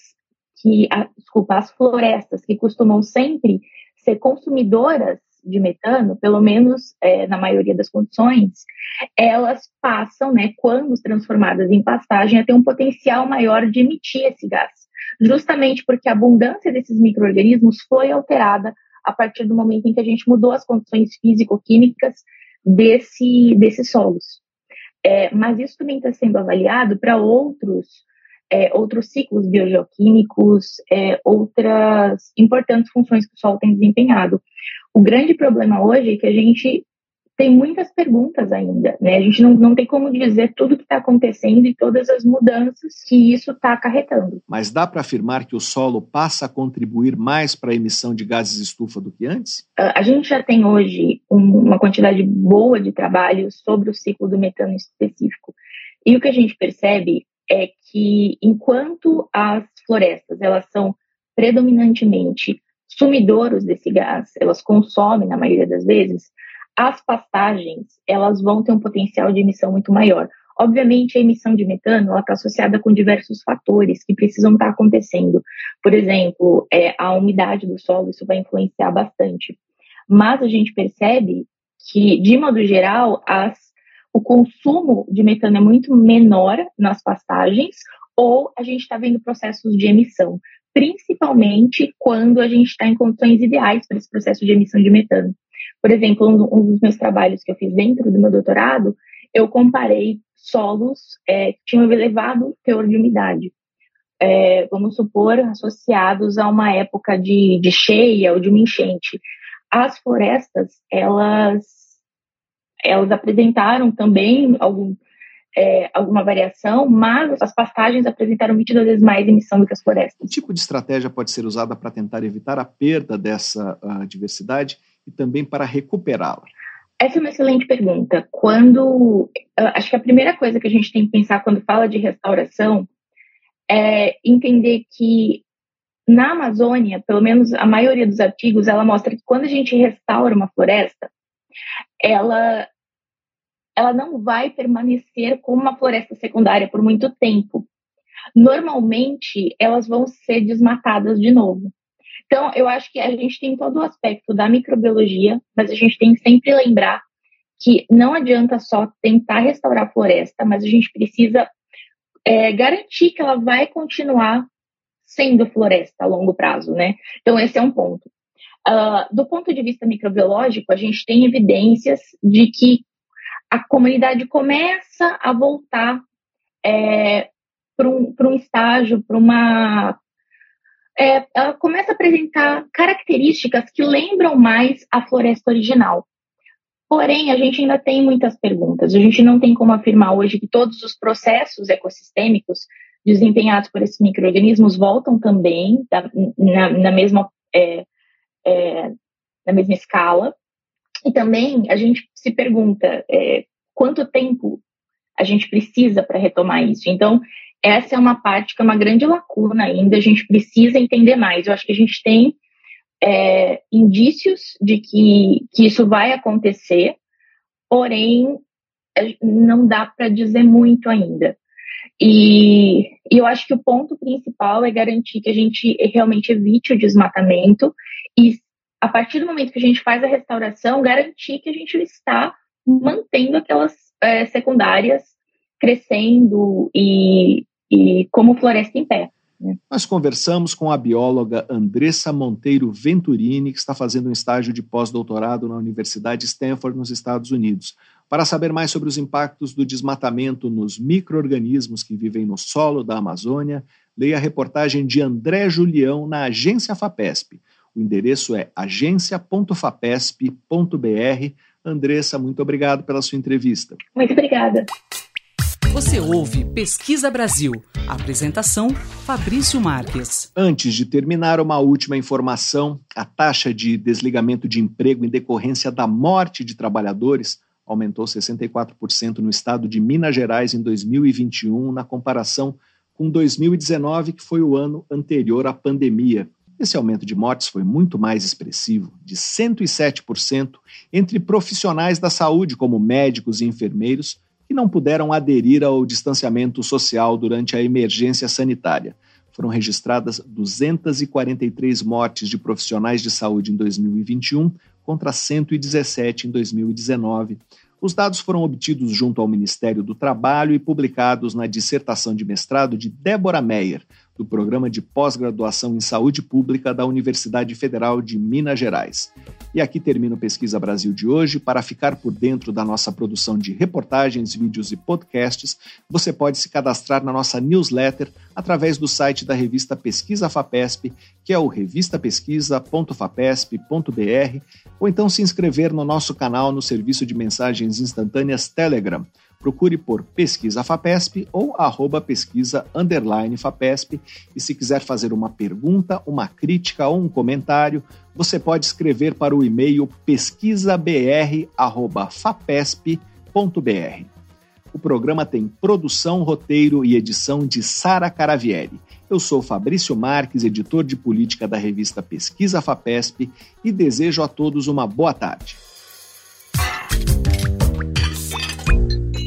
que, a, desculpa, as florestas que costumam sempre ser consumidoras de metano, pelo menos é, na maioria das condições, elas passam, né, quando transformadas em pastagem, a ter um potencial maior de emitir esse gás justamente porque a abundância desses micro-organismos foi alterada a partir do momento em que a gente mudou as condições físico-químicas desse, desses solos. É, mas isso também está sendo avaliado para outros, é, outros ciclos biogeoquímicos, é, outras importantes funções que o solo tem desempenhado. O grande problema hoje é que a gente tem muitas perguntas ainda, né? A gente não, não tem como dizer tudo o que está acontecendo e todas as mudanças que isso está acarretando. Mas dá para afirmar que o solo passa a contribuir mais para a emissão de gases estufa do que antes? A gente já tem hoje uma quantidade boa de trabalho sobre o ciclo do metano específico. E o que a gente percebe é que enquanto as florestas elas são predominantemente sumidouros desse gás, elas consomem na maioria das vezes, as pastagens elas vão ter um potencial de emissão muito maior. Obviamente, a emissão de metano está associada com diversos fatores que precisam estar tá acontecendo. Por exemplo, é, a umidade do solo, isso vai influenciar bastante. Mas a gente percebe que, de modo geral, as, o consumo de metano é muito menor nas pastagens, ou a gente está vendo processos de emissão, principalmente quando a gente está em condições ideais para esse processo de emissão de metano. Por exemplo, um, dos meus trabalhos que eu fiz dentro do meu doutorado, eu comparei solos é, que tinham elevado teor de umidade. É, vamos supor, associados a uma época de, de cheia ou de uma enchente. As florestas, elas, elas apresentaram também algum, é, alguma variação, mas as pastagens apresentaram 22 vezes mais emissão do que as florestas. Que tipo de estratégia pode ser usada para tentar evitar a perda dessa uh, diversidade e também para recuperá-la? Essa é uma excelente pergunta. Quando acho que a primeira coisa que a gente tem que pensar quando fala de restauração é entender que na Amazônia, pelo menos a maioria dos artigos, ela mostra que quando a gente restaura uma floresta, ela ela não vai permanecer como uma floresta secundária por muito tempo. Normalmente, elas vão ser desmatadas de novo. Então, eu acho que a gente tem todo o aspecto da microbiologia, mas a gente tem que sempre lembrar que não adianta só tentar restaurar a floresta, mas a gente precisa é, garantir que ela vai continuar sendo floresta a longo prazo, né? Então, esse é um ponto. Uh, do ponto de vista microbiológico, a gente tem evidências de que a comunidade começa a voltar é, para um, um estágio, para uma é, ela começa a apresentar características que lembram mais a floresta original. Porém, a gente ainda tem muitas perguntas. A gente não tem como afirmar hoje que todos os processos ecossistêmicos desempenhados por esses micro-organismos voltam também da, na, na, mesma, é, é, na mesma escala. E também a gente se pergunta é, quanto tempo a gente precisa para retomar isso. Então, essa é uma parte que é uma grande lacuna ainda, a gente precisa entender mais. Eu acho que a gente tem é, indícios de que, que isso vai acontecer, porém é, não dá para dizer muito ainda. E, e, eu acho que o ponto principal é garantir que a gente realmente evite o desmatamento e, a partir do momento que a gente faz a restauração, garantir que a gente está mantendo aquelas é, secundárias crescendo e, e como floresta em pé. Né? Nós conversamos com a bióloga Andressa Monteiro Venturini, que está fazendo um estágio de pós-doutorado na Universidade Stanford, nos Estados Unidos. Para saber mais sobre os impactos do desmatamento nos micro-organismos que vivem no solo da Amazônia, leia a reportagem de André Julião na agência FAPESP. O endereço é agência.fapesp.br. Andressa, muito obrigado pela sua entrevista. Muito obrigada. Você ouve Pesquisa Brasil. Apresentação: Fabrício Marques. Antes de terminar, uma última informação: a taxa de desligamento de emprego em decorrência da morte de trabalhadores aumentou 64% no estado de Minas Gerais em 2021, na comparação com 2019, que foi o ano anterior à pandemia. Esse aumento de mortes foi muito mais expressivo, de 107%, entre profissionais da saúde, como médicos e enfermeiros, que não puderam aderir ao distanciamento social durante a emergência sanitária. Foram registradas 243 mortes de profissionais de saúde em 2021 contra 117 em 2019. Os dados foram obtidos junto ao Ministério do Trabalho e publicados na dissertação de mestrado de Débora Meyer, do Programa de Pós-Graduação em Saúde Pública da Universidade Federal de Minas Gerais. E aqui termina o Pesquisa Brasil de hoje. Para ficar por dentro da nossa produção de reportagens, vídeos e podcasts, você pode se cadastrar na nossa newsletter através do site da revista Pesquisa FAPESP, que é o revistapesquisa.fapesp.br, ou então se inscrever no nosso canal no serviço de mensagens instantâneas Telegram Procure por Pesquisa FAPESP ou arroba pesquisa underline FAPESP e se quiser fazer uma pergunta, uma crítica ou um comentário, você pode escrever para o e-mail pesquisabr.fapesp.br. O programa tem produção, roteiro e edição de Sara Caravieri. Eu sou Fabrício Marques, editor de política da revista Pesquisa FAPESP, e desejo a todos uma boa tarde.